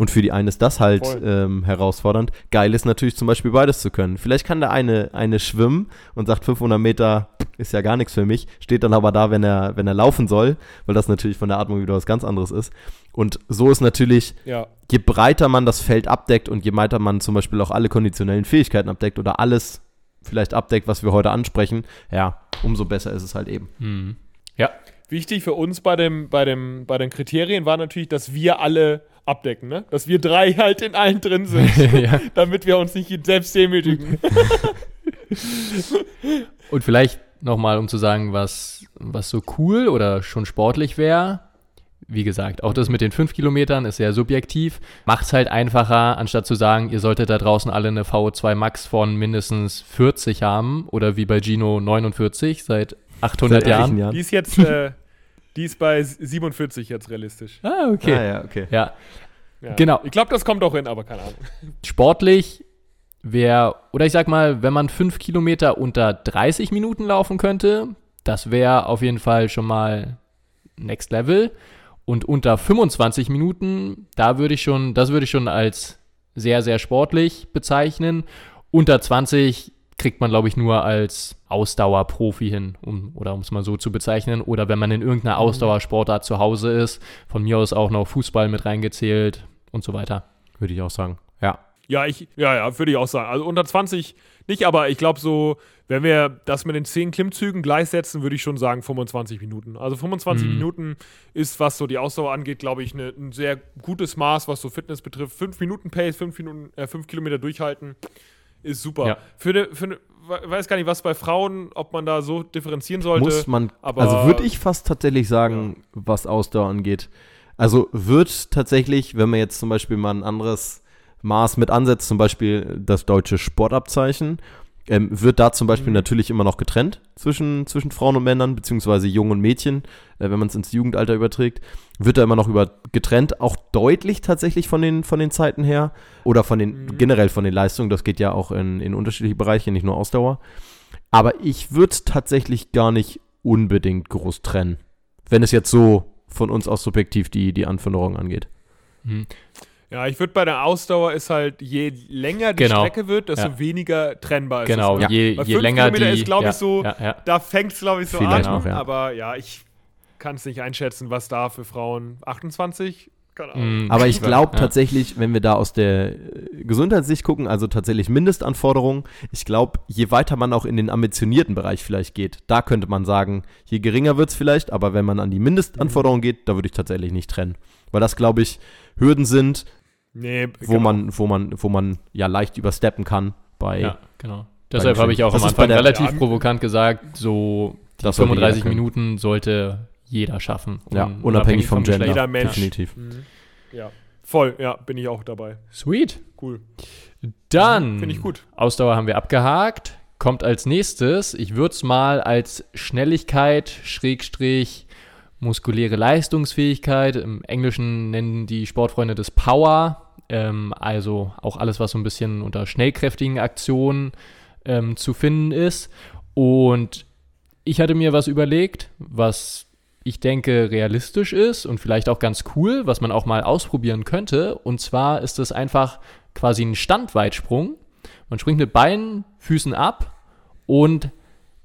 Und für die einen ist das halt ähm, herausfordernd. Geil ist natürlich zum Beispiel beides zu können. Vielleicht kann der eine, eine schwimmen und sagt 500 Meter ist ja gar nichts für mich, steht dann aber da, wenn er, wenn er laufen soll, weil das natürlich von der Atmung wieder was ganz anderes ist. Und so ist natürlich Ja, je breiter man das Feld abdeckt und je weiter man zum Beispiel auch alle konditionellen Fähigkeiten abdeckt oder alles vielleicht abdeckt, was wir heute ansprechen, ja, umso besser ist es halt eben. Hm. Ja, Wichtig für uns bei, dem, bei, dem, bei den Kriterien war natürlich, dass wir alle abdecken, ne? Dass wir drei halt in allen drin sind, ja. damit wir uns nicht selbst demütigen. Und vielleicht nochmal, um zu sagen, was, was so cool oder schon sportlich wäre. Wie gesagt, auch das mit den 5 Kilometern ist sehr subjektiv. Macht es halt einfacher, anstatt zu sagen, ihr solltet da draußen alle eine VO2 Max von mindestens 40 haben oder wie bei Gino 49 seit 800 Seit Jahren. Jahren. Die ist jetzt, äh, die ist bei 47 jetzt realistisch. Ah, okay. Ah, ja, okay. Ja, Ja. Genau. Ich glaube, das kommt auch hin, aber keine Ahnung. sportlich wäre, oder ich sag mal, wenn man 5 Kilometer unter 30 Minuten laufen könnte, das wäre auf jeden Fall schon mal Next Level. Und unter 25 Minuten, da würde ich schon, das würde ich schon als sehr, sehr sportlich bezeichnen. Unter 20 kriegt man, glaube ich, nur als Ausdauerprofi hin, um, oder um es mal so zu bezeichnen. Oder wenn man in irgendeiner Ausdauersportart zu Hause ist, von mir aus auch noch Fußball mit reingezählt und so weiter. Würde ich auch sagen. Ja. Ja, ich, ja, ja, würde ich auch sagen. Also unter 20 nicht, aber ich glaube so, wenn wir das mit den 10 Klimmzügen gleichsetzen, würde ich schon sagen 25 Minuten. Also 25 Mhm. Minuten ist, was so die Ausdauer angeht, glaube ich, ne, ein sehr gutes Maß, was so Fitness betrifft. 5 Minuten Pace, 5 Minuten, äh, 5 Kilometer durchhalten, ist super. Ja. Für ne, für ne, we- weiß gar nicht, was bei Frauen, ob man da so differenzieren sollte. Muss man, aber- also würde ich fast tatsächlich sagen, was Ausdauer angeht. Also wird tatsächlich, wenn man jetzt zum Beispiel mal ein anderes Maß mit ansetzt, zum Beispiel das deutsche Sportabzeichen, ähm, wird da zum Beispiel Mhm. natürlich immer noch getrennt zwischen, zwischen Frauen und Männern, beziehungsweise Jungen und Mädchen, äh, wenn man es ins Jugendalter überträgt, wird da immer noch über getrennt, auch deutlich tatsächlich von den, von den Zeiten her oder von den, Mhm. generell von den Leistungen, das geht ja auch in, in unterschiedliche Bereiche, nicht nur Ausdauer. Aber ich würde tatsächlich gar nicht unbedingt groß trennen, wenn es jetzt so von uns aus subjektiv die, die Anforderungen angeht. Hm. Ja, ich würde bei der Ausdauer ist halt, je länger die Genau. Strecke wird, desto Ja. weniger trennbar ist Genau, es. Ne? je, Bei je fünf länger Kilometer die. ist, glaub ich, ja, so- Ja, ja. Da fängt es, glaube ich, so Vielleicht an. noch, ja. Aber ja, ich kann es nicht einschätzen, was da für Frauen 28, keine Ahnung. Mm, Aber ich glaube tatsächlich, wenn wir da aus der äh, Gesundheitssicht gucken, also tatsächlich Mindestanforderungen, ich glaube, je weiter man auch in den ambitionierten Bereich vielleicht geht, da könnte man sagen, je geringer wird es vielleicht, aber wenn man an die Mindestanforderungen geht, da würde ich tatsächlich nicht trennen. Weil das, glaube ich, Hürden sind, Nee, wo genau. man, wo man, wo man ja leicht übersteppen kann bei Ja, genau. Deshalb habe ich auch Das am Anfang relativ provokant gesagt, so die Das sollte 35 jeder können. Minuten sollte jeder schaffen. Ja, Un- unabhängig vom Gender. Jeder Mensch. Definitiv. Mhm. Ja, voll, ja, bin ich auch dabei. Sweet. Cool. Dann, Finde ich gut. Ausdauer haben wir abgehakt. Kommt als nächstes, ich würde es mal als Schnelligkeit, Schrägstrich, muskuläre Leistungsfähigkeit, im Englischen nennen die Sportfreunde das Power, ähm, also auch alles, was so ein bisschen unter schnellkräftigen Aktionen ähm, zu finden ist. Und ich hatte mir was überlegt, was ich denke realistisch ist und vielleicht auch ganz cool, was man auch mal ausprobieren könnte. Und zwar ist es einfach quasi ein Standweitsprung. Man springt mit beiden Füßen ab und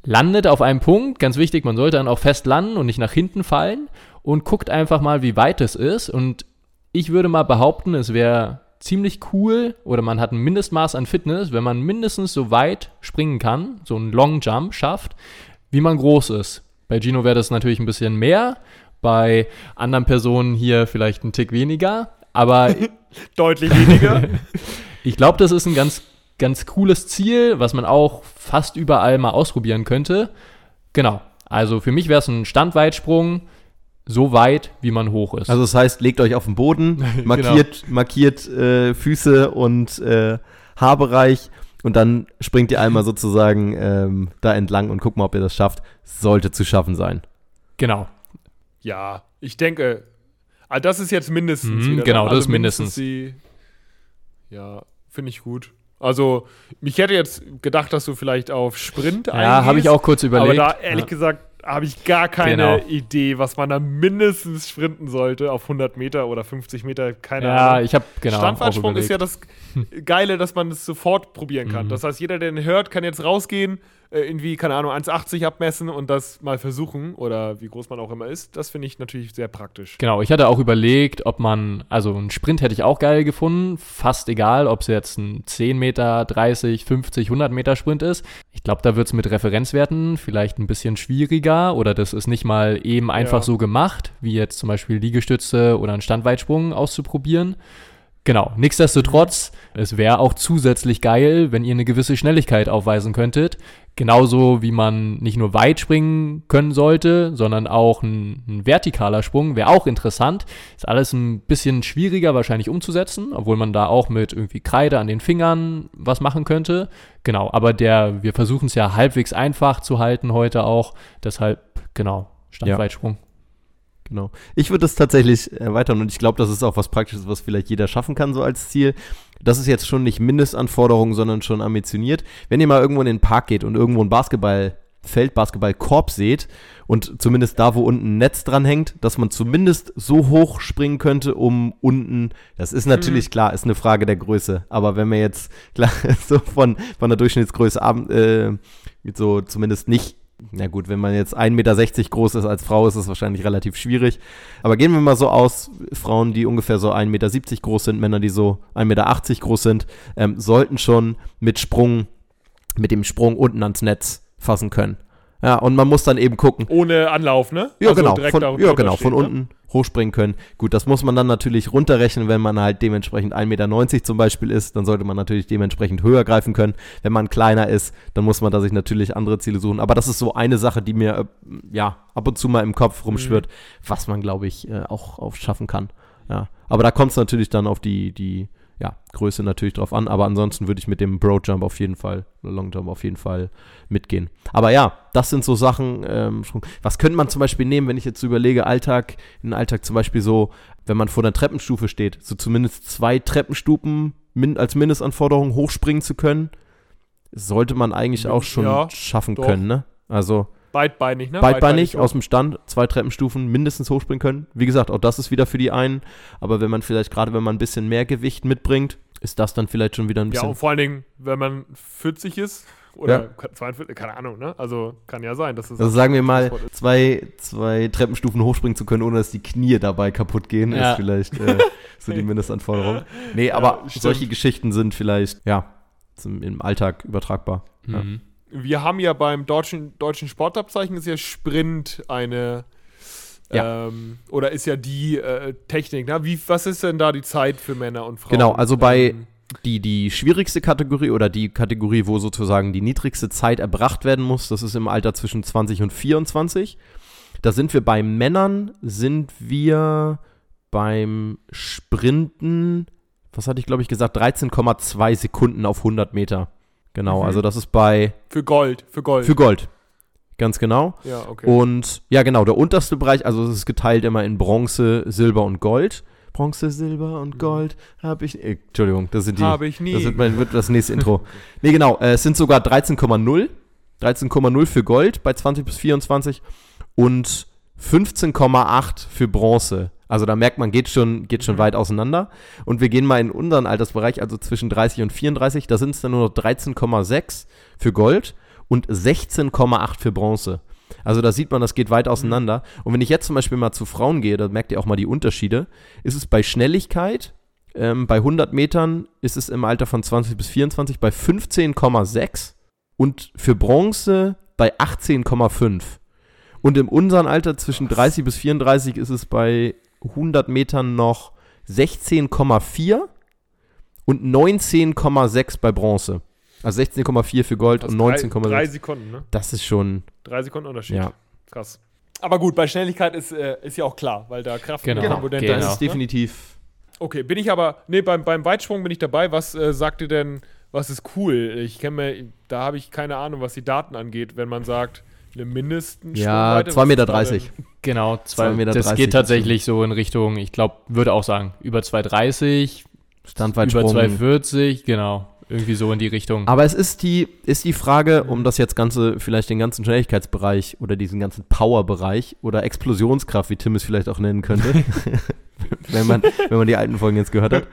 landet auf einem Punkt. Ganz wichtig, man sollte dann auch fest landen und nicht nach hinten fallen und guckt einfach mal, wie weit es ist. Und ich würde mal behaupten, es wäre ziemlich cool oder man hat ein Mindestmaß an Fitness, wenn man mindestens so weit springen kann, so einen Long Jump schafft, wie man groß ist. Bei Gino wäre das natürlich ein bisschen mehr, bei anderen Personen hier vielleicht ein Tick weniger, aber Deutlich weniger. ich glaube, das ist ein ganz ganz cooles Ziel, was man auch fast überall mal ausprobieren könnte. Genau. Also für mich wäre es ein Standweitsprung, so weit, wie man hoch ist. Also das heißt, legt euch auf den Boden, markiert, markiert äh, Füße und äh, Haarbereich und dann springt ihr einmal sozusagen ähm, da entlang und guckt mal, ob ihr das schafft. Sollte zu schaffen sein. genau. Ja, ich denke, ah, das ist jetzt mindestens. Mhm, genau, ne? das ist mindestens. die- ja, finde ich gut. Also, mich hätte jetzt gedacht, dass du vielleicht auf Sprint Ja, habe ich auch kurz überlegt. Aber da, ehrlich ja. gesagt, habe ich gar keine Genau. Idee, was man da mindestens sprinten sollte auf 100 Meter oder 50 Meter, keine ja, Ahnung. ich habe genau. auch Standweitsprung ist ja das Geile, dass man es sofort probieren kann. Mhm. Das heißt, jeder, der den hört, kann jetzt rausgehen, äh, irgendwie, keine Ahnung, 1,80 abmessen und das mal versuchen oder wie groß man auch immer ist. Das finde ich natürlich sehr praktisch. Genau, ich hatte auch überlegt, ob man, also einen Sprint hätte ich auch geil gefunden, fast egal, ob es jetzt ein 10 Meter, 30, 50, 100 Meter Sprint ist. Ich glaube, da wird es mit Referenzwerten vielleicht ein bisschen schwieriger oder das ist nicht mal eben einfach Ja. so gemacht, wie jetzt zum Beispiel Liegestütze oder einen Standweitsprung auszuprobieren. Genau, nichtsdestotrotz, es wäre auch zusätzlich geil, wenn ihr eine gewisse Schnelligkeit aufweisen könntet. Genauso wie man nicht nur weit springen können sollte, sondern auch ein, ein vertikaler Sprung wäre auch interessant. Ist alles ein bisschen schwieriger wahrscheinlich umzusetzen, obwohl man da auch mit irgendwie Kreide an den Fingern was machen könnte. Genau, aber der, wir versuchen es ja halbwegs einfach zu halten heute auch. Deshalb, genau, Standweitsprung. Genau. Ich würde es tatsächlich erweitern und ich glaube, das ist auch was Praktisches, was vielleicht jeder schaffen kann, so als Ziel. Das ist jetzt schon nicht Mindestanforderung, sondern schon ambitioniert. Wenn ihr mal irgendwo in den Park geht und irgendwo ein Basketballfeld, Basketballkorb seht und zumindest da, wo unten ein Netz dran hängt, dass man zumindest so hoch springen könnte, um unten, das ist natürlich klar, ist eine Frage der Größe, aber wenn wir jetzt klar so von, von der Durchschnittsgröße ab, äh, so zumindest nicht na gut, wenn man jetzt 1,60 Meter groß ist als Frau, ist es wahrscheinlich relativ schwierig. Aber gehen wir mal so aus, Frauen, die ungefähr so 1,70 Meter groß sind, Männer, die so 1,80 Meter groß sind, ähm, sollten schon mit Sprung, mit dem Sprung unten ans Netz fassen können. Ja, und man muss dann eben gucken. Ohne Anlauf, ne? Ja, Also genau, direkt von, ja, genau, von ne? unten hochspringen können. Gut, das muss man dann natürlich runterrechnen, wenn man halt dementsprechend 1,90 Meter zum Beispiel ist, dann sollte man natürlich dementsprechend höher greifen können. Wenn man kleiner ist, dann muss man da sich natürlich andere Ziele suchen. Aber das ist so eine Sache, die mir äh, ja ab und zu mal im Kopf rumschwirrt, was man, glaube ich, äh, auch, auch schaffen kann. Ja. Aber da kommt es natürlich dann auf die, die ja, Größe natürlich drauf an. Aber ansonsten würde ich mit dem Broad Jump auf jeden Fall, Long Jump auf jeden Fall mitgehen. Aber ja, das sind so Sachen. Ähm, was könnte man zum Beispiel nehmen, wenn ich jetzt überlege, Alltag, in Alltag zum Beispiel so, wenn man vor der Treppenstufe steht, so zumindest zwei Treppenstufen min als Mindestanforderung hochspringen zu können, sollte man eigentlich auch schon Ja, schaffen doch. können, ne? Also Beidbeinig, ne? beidbeinig schon. aus dem Stand, zwei Treppenstufen mindestens hochspringen können. Wie gesagt, auch das ist wieder für die einen. Aber wenn man vielleicht, gerade wenn man ein bisschen mehr Gewicht mitbringt, ist das dann vielleicht schon wieder ein Ja, bisschen. und vor allen Dingen, wenn man 40 ist oder 42, keine Ahnung, ne? Also kann ja sein, dass es. also sagen wir mal, zwei, zwei Treppenstufen hochspringen zu können, ohne dass die Knie dabei kaputt gehen, Ja. ist vielleicht äh, so die Mindestanforderung. Nee, aber stimmt. solche Geschichten sind vielleicht, ja, zum, im Alltag übertragbar. Ja. Mhm. Wir haben ja beim deutschen, deutschen Sportabzeichen ist ja Sprint eine. Ja. Ähm, oder ist ja die äh, Technik. Ne? Wie, was ist denn da die Zeit für Männer und Frauen? Genau, also bei Ähm, die, die schwierigste Kategorie oder die Kategorie, wo sozusagen die niedrigste Zeit erbracht werden muss, das ist im Alter zwischen 20 und 24. Da sind wir bei Männern, sind wir beim Sprinten, was hatte ich glaube ich gesagt, 13,2 Sekunden auf 100 Meter. Genau, Mhm. also das ist bei, für Gold, für Gold. für Gold. Ganz genau. ja, okay. Und ja, genau, der unterste Bereich, also es ist geteilt immer in Bronze, Silber und Gold. Bronze, Silber und Gold habe ich. Äh, Entschuldigung, das sind die. Habe ich nie. Das wird, mein, wird das nächste Intro. Nee, genau, äh, es sind sogar 13,0. 13,0 für Gold bei 20 bis 24 und 15,8 für Bronze. Also da merkt man, geht schon, geht schon Mhm. weit auseinander. Und wir gehen mal in unseren Altersbereich, also zwischen 30 und 34, da sind es dann nur noch 13,6 für Gold und 16,8 für Bronze. Also da sieht man, das geht weit auseinander. Und wenn ich jetzt zum Beispiel mal zu Frauen gehe, da merkt ihr auch mal die Unterschiede, ist es bei Schnelligkeit, ähm, bei 100 Metern ist es im Alter von 20 bis 24 bei 15,6 und für Bronze bei 18,5. Und in unserem Alter zwischen 30 bis 34 ist es bei 100 Metern noch 16,4 und 19,6 bei Bronze. Also 16,4 für Gold Fast und drei, 19,6. drei Sekunden, ne? Das ist schon, Drei Sekunden Unterschied. ja. Krass. Aber gut, bei Schnelligkeit ist, äh, ist ja auch klar, weil da Kraft Genau. komponente Genau. Das ist. ist Ne? definitiv. Okay, bin ich aber, nee, beim, beim Weitsprung bin ich dabei. Was äh, sagt ihr denn, was ist cool? Ich kenne mir, da habe ich keine Ahnung, was die Daten angeht, wenn man sagt, eine mindestens Ja, 2,30 Meter. Genau, zwei, 2,30 Meter das ist geht tatsächlich so in Richtung, ich glaube, würde auch sagen, über 2,30, über Standweitsprung. 2,40, genau. Irgendwie so in die Richtung. Aber es ist die, ist die Frage, um das jetzt Ganze, vielleicht den ganzen Schnelligkeitsbereich oder diesen ganzen Powerbereich oder Explosionskraft, wie Tim es vielleicht auch nennen könnte, wenn, man, wenn man die alten Folgen jetzt gehört hat,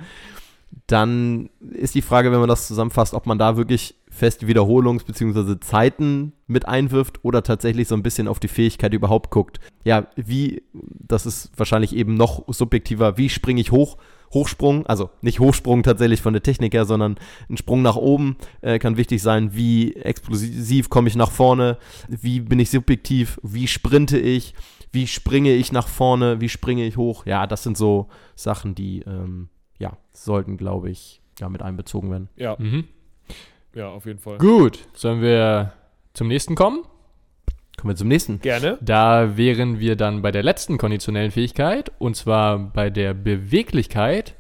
dann ist die Frage, wenn man das zusammenfasst, ob man da wirklich feste Wiederholungs- bzw. Zeiten mit einwirft oder tatsächlich so ein bisschen auf die Fähigkeit überhaupt guckt. Ja, wie, das ist wahrscheinlich eben noch subjektiver, wie springe ich hoch? Hochsprung, also nicht Hochsprung tatsächlich von der Technik her, sondern ein Sprung nach oben äh, kann wichtig sein. Wie explosiv komme ich nach vorne? Wie bin ich subjektiv? Wie sprinte ich? Wie springe ich nach vorne? Wie springe ich hoch? Ja, das sind so Sachen, die ähm, ja sollten, glaube ich, ja mit einbezogen werden. Ja, Mhm. ja, auf jeden Fall. Gut, sollen wir zum nächsten kommen? Kommen wir zum nächsten. Gerne. Da wären wir dann bei der letzten konditionellen Fähigkeit und zwar bei der Beweglichkeit.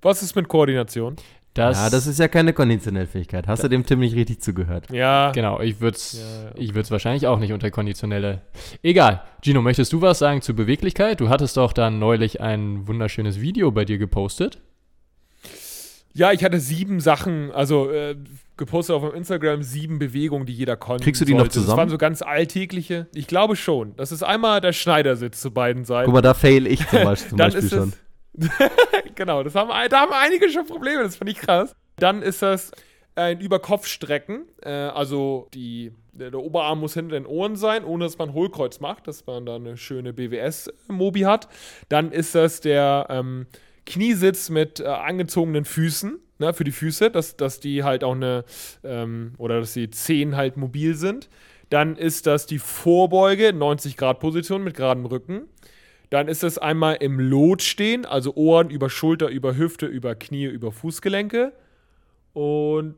Was ist mit Koordination? Das, ja, das ist ja keine konditionelle Fähigkeit. Hast du dem Tim nicht richtig zugehört? Ja, Genau, ich würde es Ja, ich würd's wahrscheinlich auch nicht unter konditionelle. Egal. Gino, möchtest du was sagen zu Beweglichkeit? Du hattest doch dann neulich ein wunderschönes Video bei dir gepostet. ja, ich hatte sieben Sachen, also äh, gepostet auf meinem Instagram, sieben Bewegungen, die jeder konnte. Kriegst du die noch Das zusammen? waren so ganz alltägliche. Ich glaube schon. Das ist einmal der Schneidersitz zu beiden Seiten. Guck mal, da fail ich zum Beispiel, zum Dann Beispiel ist schon. genau, das haben, da haben einige schon Probleme, das finde ich krass. Dann ist das ein Überkopfstrecken, äh, also die, der, der Oberarm muss hinter den Ohren sein, ohne dass man Hohlkreuz macht, dass man da eine schöne BWS-Mobi hat. Dann ist das der ähm, Kniesitz mit äh, angezogenen Füßen, ne, für die Füße, dass, dass die halt auch eine, ähm, oder dass die Zehen halt mobil sind. Dann ist das die Vorbeuge, 90-Grad-Position mit geradem Rücken. Dann ist es einmal im Lot stehen, also Ohren über Schulter, über Hüfte, über Knie, über Fußgelenke. Und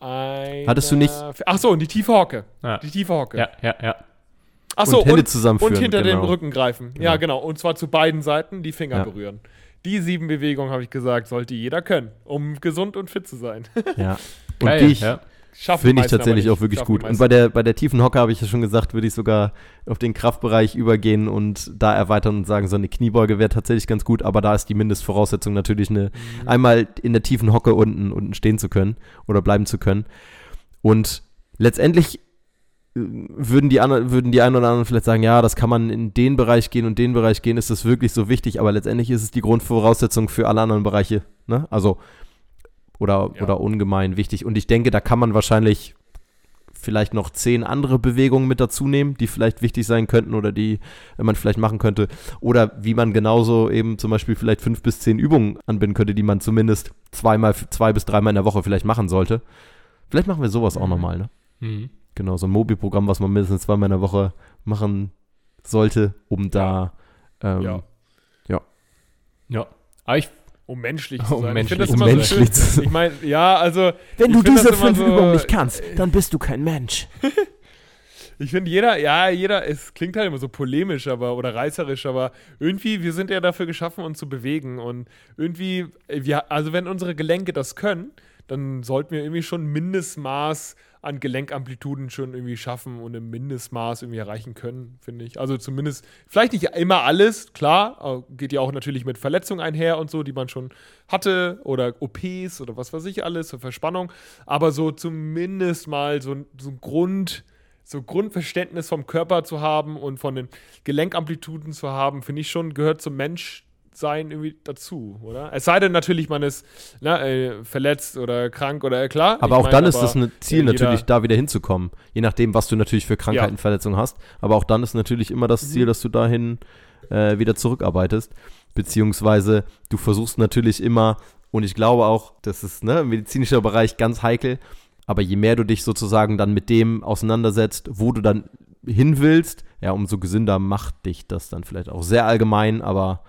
ein. Hattest du nicht- Ach so, und die tiefe Hocke. Ja. Die tiefe Hocke. Ja, ja, ja. Ach so, und Hände und, zusammenführen. und hinter genau. den Rücken greifen. Ja, genau. Und zwar zu beiden Seiten die Finger Ja. berühren. Die sieben Bewegungen, habe ich gesagt, sollte jeder können, um gesund und fit zu sein. Ja. Und Geil, die ich, ja. Schaffen Finde ich tatsächlich nicht. auch wirklich gut. Und bei der, bei der tiefen Hocke habe ich ja schon gesagt, würde ich sogar auf den Kraftbereich übergehen und da erweitern und sagen, so eine Kniebeuge wäre tatsächlich ganz gut, aber da ist die Mindestvoraussetzung natürlich eine, Mhm. einmal in der tiefen Hocke unten, unten stehen zu können oder bleiben zu können. Und letztendlich äh, würden die, anderen, würden die einen oder anderen vielleicht sagen, ja, das kann man in den Bereich gehen und den Bereich gehen, ist das wirklich so wichtig, aber letztendlich ist es die Grundvoraussetzung für alle anderen Bereiche. Ne? Also, oder, Ja. oder ungemein wichtig. Und ich denke, da kann man wahrscheinlich vielleicht noch zehn andere Bewegungen mit dazu nehmen, die vielleicht wichtig sein könnten oder die äh, man vielleicht machen könnte. Oder wie man genauso eben zum Beispiel vielleicht fünf bis zehn Übungen anbinden könnte, die man zumindest zweimal, zwei bis dreimal in der Woche vielleicht machen sollte. Vielleicht machen wir sowas auch Mhm. nochmal, ne? Mhm. Genau, so ein Mobi-Programm, was man mindestens zweimal in der Woche machen sollte, um da ähm, Ja. Ja. Aber ich, Um menschlich zu Um sein. menschlich- ich um finde das immer menschlich so zu schön. sein. Ich meine, ja, also. Wenn du diese fünf so- Übungen nicht kannst, dann bist du kein Mensch. Ich finde, jeder, ja, jeder, es klingt halt immer so polemisch, aber oder reißerisch, aber irgendwie, wir sind ja dafür geschaffen, uns zu bewegen. Und irgendwie, äh, wir, also wenn unsere Gelenke das können, dann sollten wir irgendwie schon ein Mindestmaß an Gelenkamplituden schon irgendwie schaffen und ein Mindestmaß irgendwie erreichen können, finde ich. Also zumindest, vielleicht nicht immer alles, klar, geht ja auch natürlich mit Verletzungen einher und so, die man schon hatte oder OPs oder was weiß ich alles, so Verspannung, aber so zumindest mal so, ein- so ein Grund, so Grundverständnis vom Körper zu haben und von den Gelenkamplituden zu haben, finde ich schon, gehört zum Menschsein irgendwie dazu, oder? Es sei denn natürlich, man ist ne, äh, verletzt oder krank oder äh, klar. Aber ich auch mein, dann ist aber, es ein Ziel jeder- natürlich, da wieder hinzukommen. Je nachdem, was du natürlich für Krankheiten, Ja. Verletzungen hast. Aber auch dann ist natürlich immer das Ziel, dass du dahin äh, wieder zurückarbeitest. Beziehungsweise du versuchst natürlich immer, und ich glaube auch, das ist ne, im medizinischer Bereich ganz heikel, aber je mehr du dich sozusagen dann mit dem auseinandersetzt, wo du dann hin willst, ja, umso gesünder macht dich das dann vielleicht auch. Sehr allgemein, aber.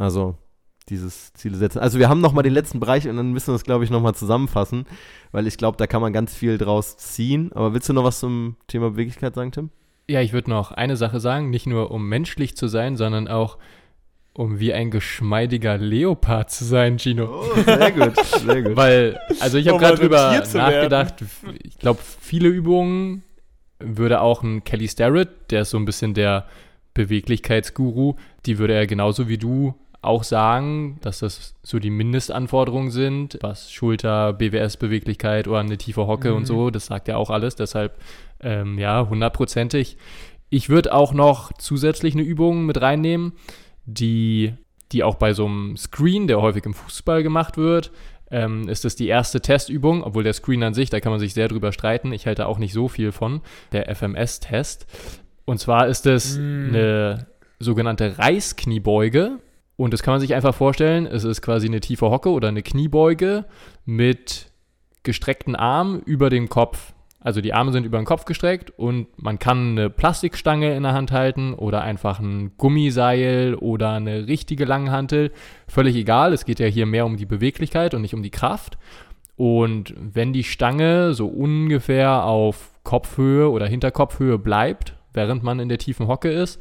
Also dieses Ziele setzen. Also wir haben nochmal den letzten Bereich und dann müssen wir es, glaube ich, nochmal zusammenfassen, weil ich glaube, da kann man ganz viel draus ziehen. Aber willst du noch was zum Thema Beweglichkeit sagen, Tim? Ja, ich würde noch eine Sache sagen, nicht nur um menschlich zu sein, sondern auch um wie ein geschmeidiger Leopard zu sein, Gino. Oh, sehr gut, sehr gut. Weil, also ich habe Um gerade drüber zu werden. nachgedacht, ich glaube, viele Übungen würde auch ein Kelly Starrett, der ist so ein bisschen der Beweglichkeitsguru, die würde er genauso wie du auch sagen, dass das so die Mindestanforderungen sind, was Schulter, BWS-Beweglichkeit oder eine tiefe Hocke und so, das sagt er auch alles, deshalb ähm, ja, hundertprozentig. Ich würde auch noch zusätzlich eine Übung mit reinnehmen, die, die auch bei so einem Screen, der häufig im Fußball gemacht wird, ähm, ist das die erste Testübung, obwohl der Screen an sich, da kann man sich sehr drüber streiten. Ich halte auch nicht so viel von, der FMS-Test. Und zwar ist es eine sogenannte Reißkniebeuge. Und das kann man sich einfach vorstellen, es ist quasi eine tiefe Hocke oder eine Kniebeuge mit gestreckten Armen über dem Kopf. Also die Arme sind über den Kopf gestreckt und man kann eine Plastikstange in der Hand halten oder einfach ein Gummiseil oder eine richtige Langhantel. Völlig egal, es geht ja hier mehr um die Beweglichkeit und nicht um die Kraft. Und wenn die Stange so ungefähr auf Kopfhöhe oder Hinterkopfhöhe bleibt, während man in der tiefen Hocke ist,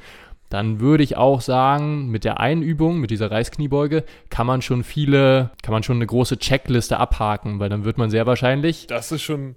dann würde ich auch sagen, mit der einen Übung, mit dieser Reißkniebeuge, kann man schon viele, kann man schon eine große Checkliste abhaken, weil dann wird man sehr wahrscheinlich Das ist schon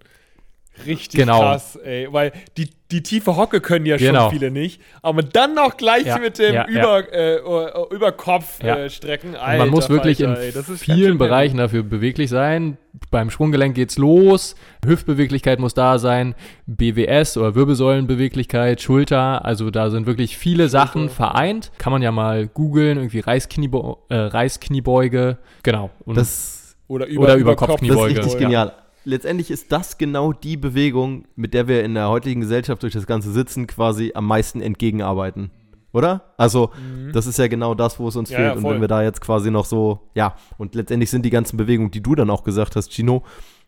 richtig Genau. krass, ey. Weil die, die tiefe Hocke können ja Genau. schon viele nicht. Aber dann noch gleich Ja, mit dem ja, Über, Äh, äh, Überkopf Ja. äh, strecken. Alter, man muss wirklich Falter, in ey, das ist ganz vielen Bereichen dafür beweglich sein. Beim Sprunggelenk geht's los, Hüftbeweglichkeit muss da sein, BWS oder Wirbelsäulenbeweglichkeit, Schulter, also da sind wirklich viele Sachen vereint. Kann man ja mal googeln, irgendwie Reißkniebe äh, Reißkniebeuge, genau. Und Das, Oder, Oder über Kopf- Kopfknie- das ist richtig Ja. genial. Letztendlich ist das genau die Bewegung, mit der wir in der heutigen Gesellschaft durch das ganze Sitzen quasi am meisten entgegenarbeiten. Oder? Also, das ist ja genau das, wo es uns Ja, fehlt. ja, und wenn wir da jetzt quasi noch so, ja, und letztendlich sind die ganzen Bewegungen, die du dann auch gesagt hast, Gino,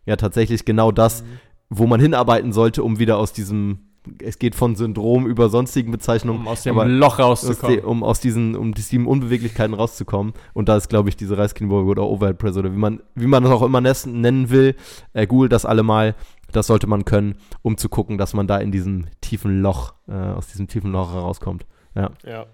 ja tatsächlich genau das, Mhm. wo man hinarbeiten sollte, um wieder aus diesem, es geht von Syndrom über sonstigen Bezeichnungen, um aus dem aber Loch aus rauszukommen. die, um aus diesen, um die sieben Unbeweglichkeiten rauszukommen. Und da ist, glaube ich, diese Reißkniebeuge oder Overhead Press oder wie man, wie man das auch immer nennen will, äh, googelt das alle mal. Das sollte man können, um zu gucken, dass man da in diesem tiefen Loch, äh, aus diesem tiefen Loch herauskommt. Ja. Ja.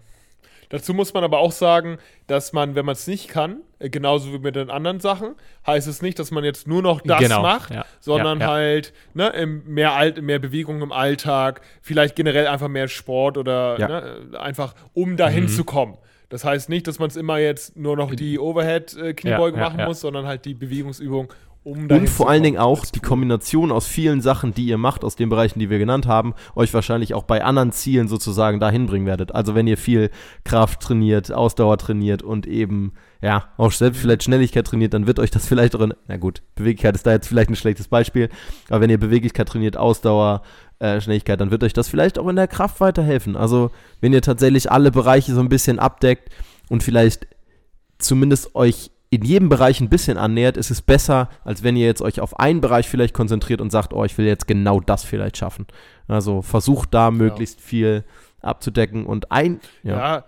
Dazu muss man aber auch sagen, dass man, wenn man es nicht kann, äh, genauso wie mit den anderen Sachen, heißt es nicht, dass man jetzt nur noch das Genau, macht, ja, sondern ja, ja. halt ne, mehr, Alt, mehr Bewegung im Alltag, vielleicht generell einfach mehr Sport oder ne, einfach, um dahin Mhm. zu kommen. Das heißt nicht, dass man es immer jetzt nur noch die Overhead-Kniebeuge ja, machen muss, sondern halt die Bewegungsübung, um Und vor allen. Dingen auch die cool. Kombination aus vielen Sachen, die ihr macht, aus den Bereichen, die wir genannt haben, euch wahrscheinlich auch bei anderen Zielen sozusagen dahin bringen werdet. Also wenn ihr viel Kraft trainiert, Ausdauer trainiert und eben, ja, auch selbst vielleicht Schnelligkeit trainiert, dann wird euch das vielleicht auch in, na gut, Beweglichkeit ist da jetzt vielleicht ein schlechtes Beispiel, aber wenn ihr Beweglichkeit trainiert, Ausdauer, äh, Schnelligkeit, dann wird euch das vielleicht auch in der Kraft weiterhelfen. Also wenn ihr tatsächlich alle Bereiche so ein bisschen abdeckt und vielleicht zumindest euch in jedem Bereich ein bisschen annähert, ist es besser, als wenn ihr jetzt euch auf einen Bereich vielleicht konzentriert und sagt, oh, ich will jetzt genau das vielleicht schaffen. Also versucht da möglichst viel abzudecken und ein, ja, Ja.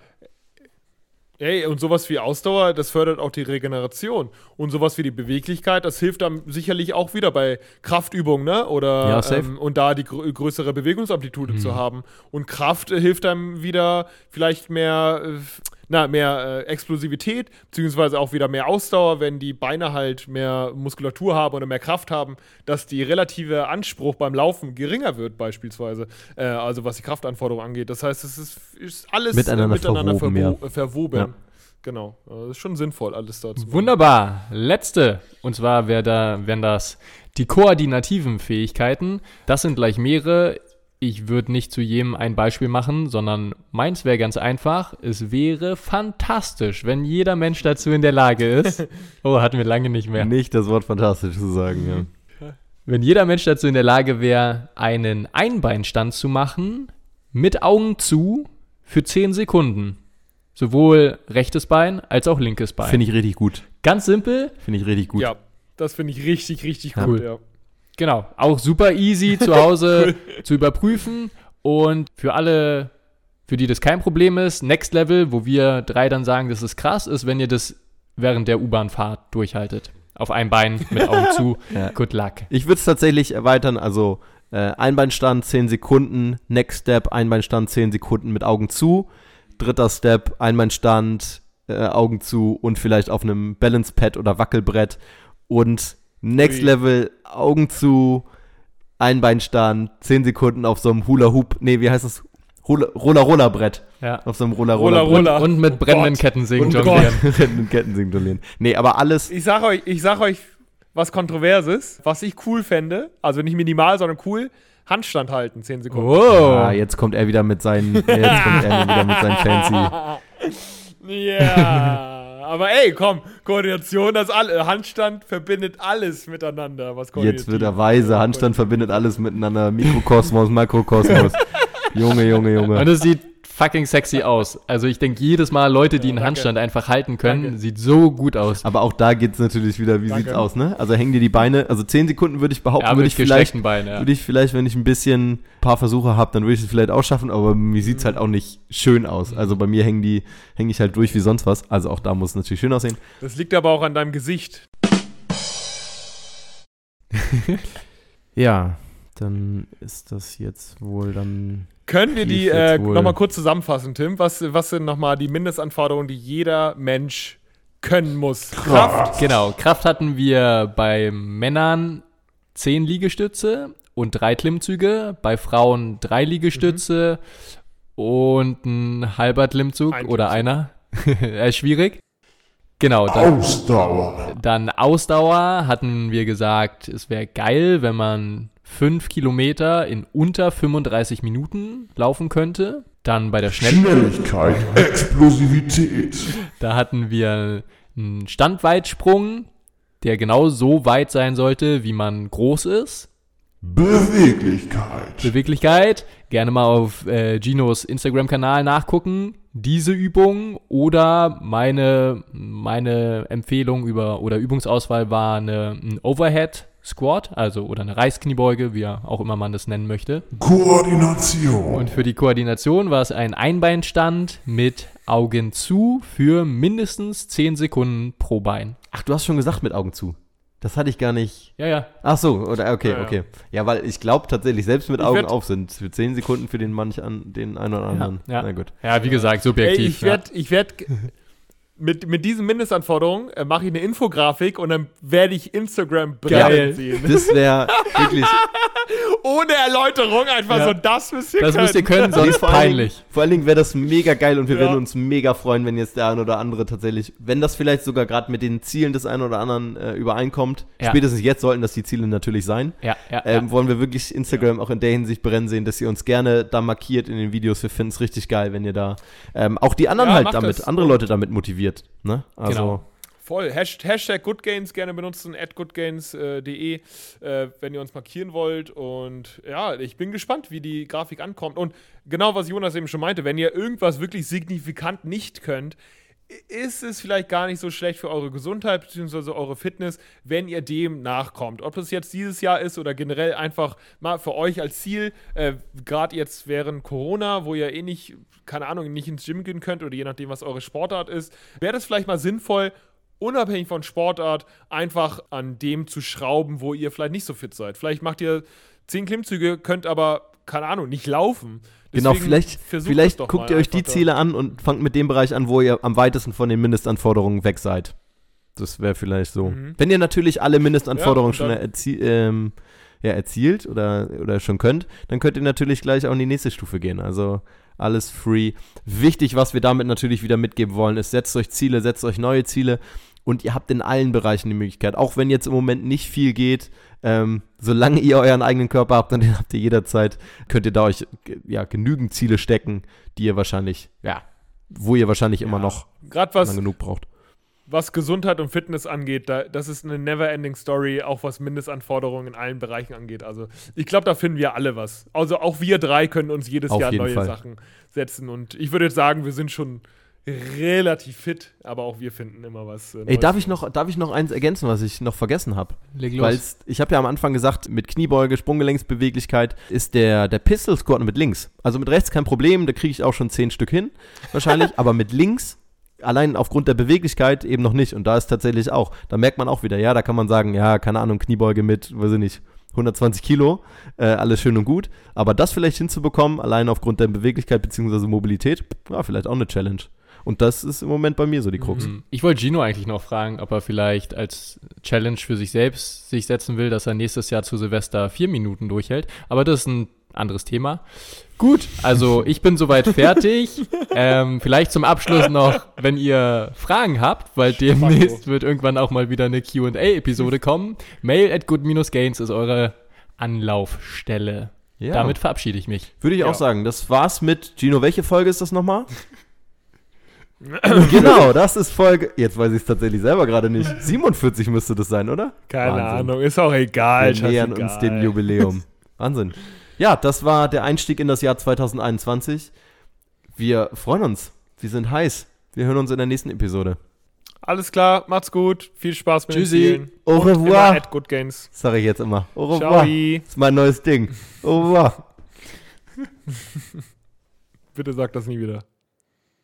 Ey, und sowas wie Ausdauer, das fördert auch die Regeneration. Und sowas wie die Beweglichkeit, das hilft dann sicherlich auch wieder bei Kraftübungen, ne? Oder Ja, safe. ähm, und da die grö größere Bewegungsamplitude zu haben. Und Kraft hilft einem wieder vielleicht mehr, äh, na, mehr äh, Explosivität, beziehungsweise auch wieder mehr Ausdauer, wenn die Beine halt mehr Muskulatur haben oder mehr Kraft haben, dass die relative Anspruch beim Laufen geringer wird, beispielsweise. Äh, also was die Kraftanforderung angeht. Das heißt, es ist, ist alles Miteinander äh, miteinander verwoben, verwo äh, verwoben. Ja. Genau. Das ist schon sinnvoll, alles dazu. Wunderbar. Letzte. Und zwar wär da, wären das die koordinativen Fähigkeiten. Das sind gleich mehrere. Ich würde nicht zu jedem ein Beispiel machen, sondern meins wäre ganz einfach. Es wäre fantastisch, wenn jeder Mensch dazu in der Lage ist. Oh, hatten wir lange nicht mehr. nicht das Wort fantastisch zu sagen, ja. Wenn jeder Mensch dazu in der Lage wäre, einen Einbeinstand zu machen, mit Augen zu, für 10 Sekunden. Sowohl rechtes Bein als auch linkes Bein. Finde ich richtig gut. Ganz simpel, Finde ich richtig gut. Ja, das finde ich richtig, richtig Ja. gut. Cool. Ja. Genau, auch super easy zu Hause zu überprüfen und für alle, für die das kein Problem ist, Next Level, wo wir drei dann sagen, das ist krass, ist, wenn ihr das während der U-Bahn-Fahrt durchhaltet. Auf einem Bein mit Augen zu. Ja. Good luck. Ich würde es tatsächlich erweitern, also äh, Einbeinstand 10 Sekunden, Next Step, Einbeinstand 10 Sekunden mit Augen zu, dritter Step, Einbeinstand, äh, Augen zu und vielleicht auf einem Balance Pad oder Wackelbrett und Next Ui. Level, Augen zu, Einbeinstand, 10 Sekunden auf so einem Hula Hoop, nee, wie heißt das? Roller-Roller-Brett. Ja. Auf so einem Roller Roller, Roller Roller. Und mit Oh brennenden Gott. Kettensägen Und jonglieren. Rennen Ketten singulieren. Nee, aber alles. Ich sag euch, ich sag euch was Kontroverses, was ich cool fände, also nicht minimal, sondern cool, Handstand halten, 10 Sekunden. Oh. Ah, jetzt kommt er wieder mit seinen, jetzt kommt er wieder mit seinen fancy. Ja, aber ey, komm, Koordination, das alle, Handstand verbindet alles miteinander, was Jetzt wird er weise. Handstand verbindet alles miteinander. Mikrokosmos, Makrokosmos. Junge, Junge, Und Junge. es sieht fucking sexy aus. Also ich denke jedes Mal, Leute, die Ja, einen. Handstand einfach halten können, Danke. sieht so gut aus. Aber auch da geht es natürlich wieder, wie Danke. sieht's aus, ne? Also hängen dir die Beine, also 10 Sekunden würde ich behaupten, Ja, würde mit ich vielleicht, Beinen, ja. würde ich vielleicht, wenn ich ein bisschen ein paar Versuche habe, dann würde ich es vielleicht auch schaffen, aber mir sieht's halt auch nicht schön aus. Also bei mir hängen die, hänge ich halt durch wie sonst was. Also auch da muss es natürlich schön aussehen. Das liegt aber auch an deinem Gesicht. Ja, dann ist das jetzt wohl dann. Können wir die äh, nochmal kurz zusammenfassen, Tim? Was, was sind nochmal die Mindestanforderungen, die jeder Mensch können muss? Kraft. Genau, Kraft hatten wir bei Männern 10 Liegestütze und drei Klimmzüge, bei Frauen drei Liegestütze und ein halber Klimmzug Ein oder Klimmzug. einer. Er ist schwierig. Genau, dann, Ausdauer. dann Ausdauer hatten wir gesagt, es wäre geil, wenn man 5 Kilometer in unter 35 Minuten laufen könnte. Dann bei der Schnell Schnelligkeit, Explosivität. Da hatten wir einen Standweitsprung, der genau so weit sein sollte, wie man groß ist. Beweglichkeit. Beweglichkeit, gerne mal auf äh, Ginos Instagram-Kanal nachgucken. Diese Übung oder meine, meine Empfehlung über oder Übungsauswahl war eine, ein Overhead Squat, also oder eine Reißkniebeuge, wie auch immer man das nennen möchte. Koordination. Und für die Koordination war es ein Einbeinstand mit Augen zu für mindestens 10 Sekunden pro Bein. Ach, du hast schon gesagt mit Augen zu. Das hatte ich gar nicht. Ja, ja. Ach so, oder okay, Ja, ja. okay. Ja, weil ich glaube tatsächlich, selbst mit Ich Augen auf sind für 10 Sekunden für den manch an, den einen oder anderen. ja. Na gut. Ja, wie gesagt, Ey, subjektiv. ich werde, ich werde mit, mit diesen Mindestanforderungen äh, mache ich eine Infografik und dann werde ich Instagram Geil. brennen sehen. Das wäre wirklich. Ohne Erläuterung einfach Ja. so, das müsst ihr. Das können. müsst ihr können, sonst vor allen Dingen- peinlich. Vor allen Dingen wäre das mega geil und wir Ja. würden uns mega freuen, wenn jetzt der ein oder andere tatsächlich, wenn das vielleicht sogar gerade mit den Zielen des einen oder anderen äh, übereinkommt. Ja. Spätestens jetzt sollten das die Ziele natürlich sein. Ja, ja, Ähm, ja. wollen wir wirklich Instagram auch in der Hinsicht brennen sehen, dass ihr uns gerne da markiert in den Videos. Wir finden es richtig geil, wenn ihr da ähm, auch die anderen Ja, halt damit, das. andere Leute damit motiviert. Ne? Also, Genau. Voll. Hasht- Hashtag GoodGains gerne benutzen, at goodgains.de, äh, wenn ihr uns markieren wollt. Und ja, ich bin gespannt, wie die Grafik ankommt. Und genau, was Jonas eben schon meinte, wenn ihr irgendwas wirklich signifikant nicht könnt, ist es vielleicht gar nicht so schlecht für eure Gesundheit bzw. eure Fitness, wenn ihr dem nachkommt. Ob das jetzt dieses Jahr ist oder generell einfach mal für euch als Ziel, äh, gerade jetzt während Corona, wo ihr eh nicht, keine Ahnung, nicht ins Gym gehen könnt oder je nachdem, was eure Sportart ist, wäre das vielleicht mal sinnvoll, unabhängig von Sportart, einfach an dem zu schrauben, wo ihr vielleicht nicht so fit seid. Vielleicht macht ihr zehn Klimmzüge, könnt aber, keine Ahnung, nicht laufen. Genau, vielleicht, vielleicht guckt ihr euch die. Ziele an und fangt mit dem Bereich an, wo ihr am weitesten von den Mindestanforderungen weg seid. Das wäre vielleicht so. Mhm. Wenn ihr natürlich alle Mindestanforderungen Ja, schon erzie ähm, ja, erzielt oder, oder schon könnt, dann könnt ihr natürlich gleich auch in die nächste Stufe gehen. Also alles free. Wichtig, was wir damit natürlich wieder mitgeben wollen, ist, setzt euch Ziele, setzt euch neue Ziele und ihr habt in allen Bereichen die Möglichkeit, auch wenn jetzt im Moment nicht viel geht, ähm, solange ihr euren eigenen Körper habt, dann habt ihr jederzeit, könnt ihr da euch ja, genügend Ziele stecken, die ihr wahrscheinlich, ja, wo ihr wahrscheinlich immer noch was, genug braucht. was Gesundheit und Fitness angeht, da, das ist eine never-ending Story, auch was Mindestanforderungen in allen Bereichen angeht. Also ich glaube, da finden wir alle was. Also auch wir drei können uns jedes Auf Jahr neue Fall. Sachen setzen. Und ich würde jetzt sagen, wir sind schon relativ fit, aber auch wir finden immer was. Äh, Ey, Neues. darf ich noch, darf ich noch eins ergänzen, was ich noch vergessen habe? Leg Weil los. ich habe ja am Anfang gesagt, mit Kniebeuge, Sprunggelenksbeweglichkeit ist der, der Pistol Squat mit links. Also mit rechts kein Problem, da kriege ich auch schon zehn Stück hin, wahrscheinlich. aber mit links allein aufgrund der Beweglichkeit eben noch nicht. Und da ist tatsächlich auch, da merkt man auch wieder, ja, da kann man sagen, ja, keine Ahnung, Kniebeuge mit, weiß ich nicht, 120 Kilo, äh, alles schön und gut. Aber das vielleicht hinzubekommen, allein aufgrund der Beweglichkeit bzw. Mobilität, ja, vielleicht auch eine Challenge. Und das ist im Moment bei mir so die Krux. Mhm. Ich wollte Gino eigentlich noch fragen, ob er vielleicht als Challenge für sich selbst sich setzen will, dass er nächstes Jahr zu Silvester vier Minuten durchhält. Aber das ist ein anderes Thema. Gut, also ich bin soweit fertig. ähm, vielleicht zum Abschluss noch, wenn ihr Fragen habt, weil demnächst wird irgendwann auch mal wieder eine QA-Episode kommen. Mail at good-gains ist eure Anlaufstelle. Ja. Damit verabschiede ich mich. Würde ich auch Ja. sagen. Das war's mit Gino. Welche Folge ist das nochmal? Genau, das ist Folge. Jetzt weiß ich es tatsächlich selber gerade nicht. 47 müsste das sein, oder? Keine Wahnsinn. Ahnung, ist auch egal. Wir nähern uns dem Jubiläum. Wahnsinn. Ja, das war der Einstieg in das Jahr 2021. Wir freuen uns. Wir sind heiß. Wir hören uns in der nächsten Episode. Alles klar, macht's gut. Viel Spaß mit Tschüssi. den Zielen. Au revoir. at Good Gains. Sag ich jetzt immer. Au revoir. Ciao. Das ist mein neues Ding. Au revoir. Bitte sag das nie wieder.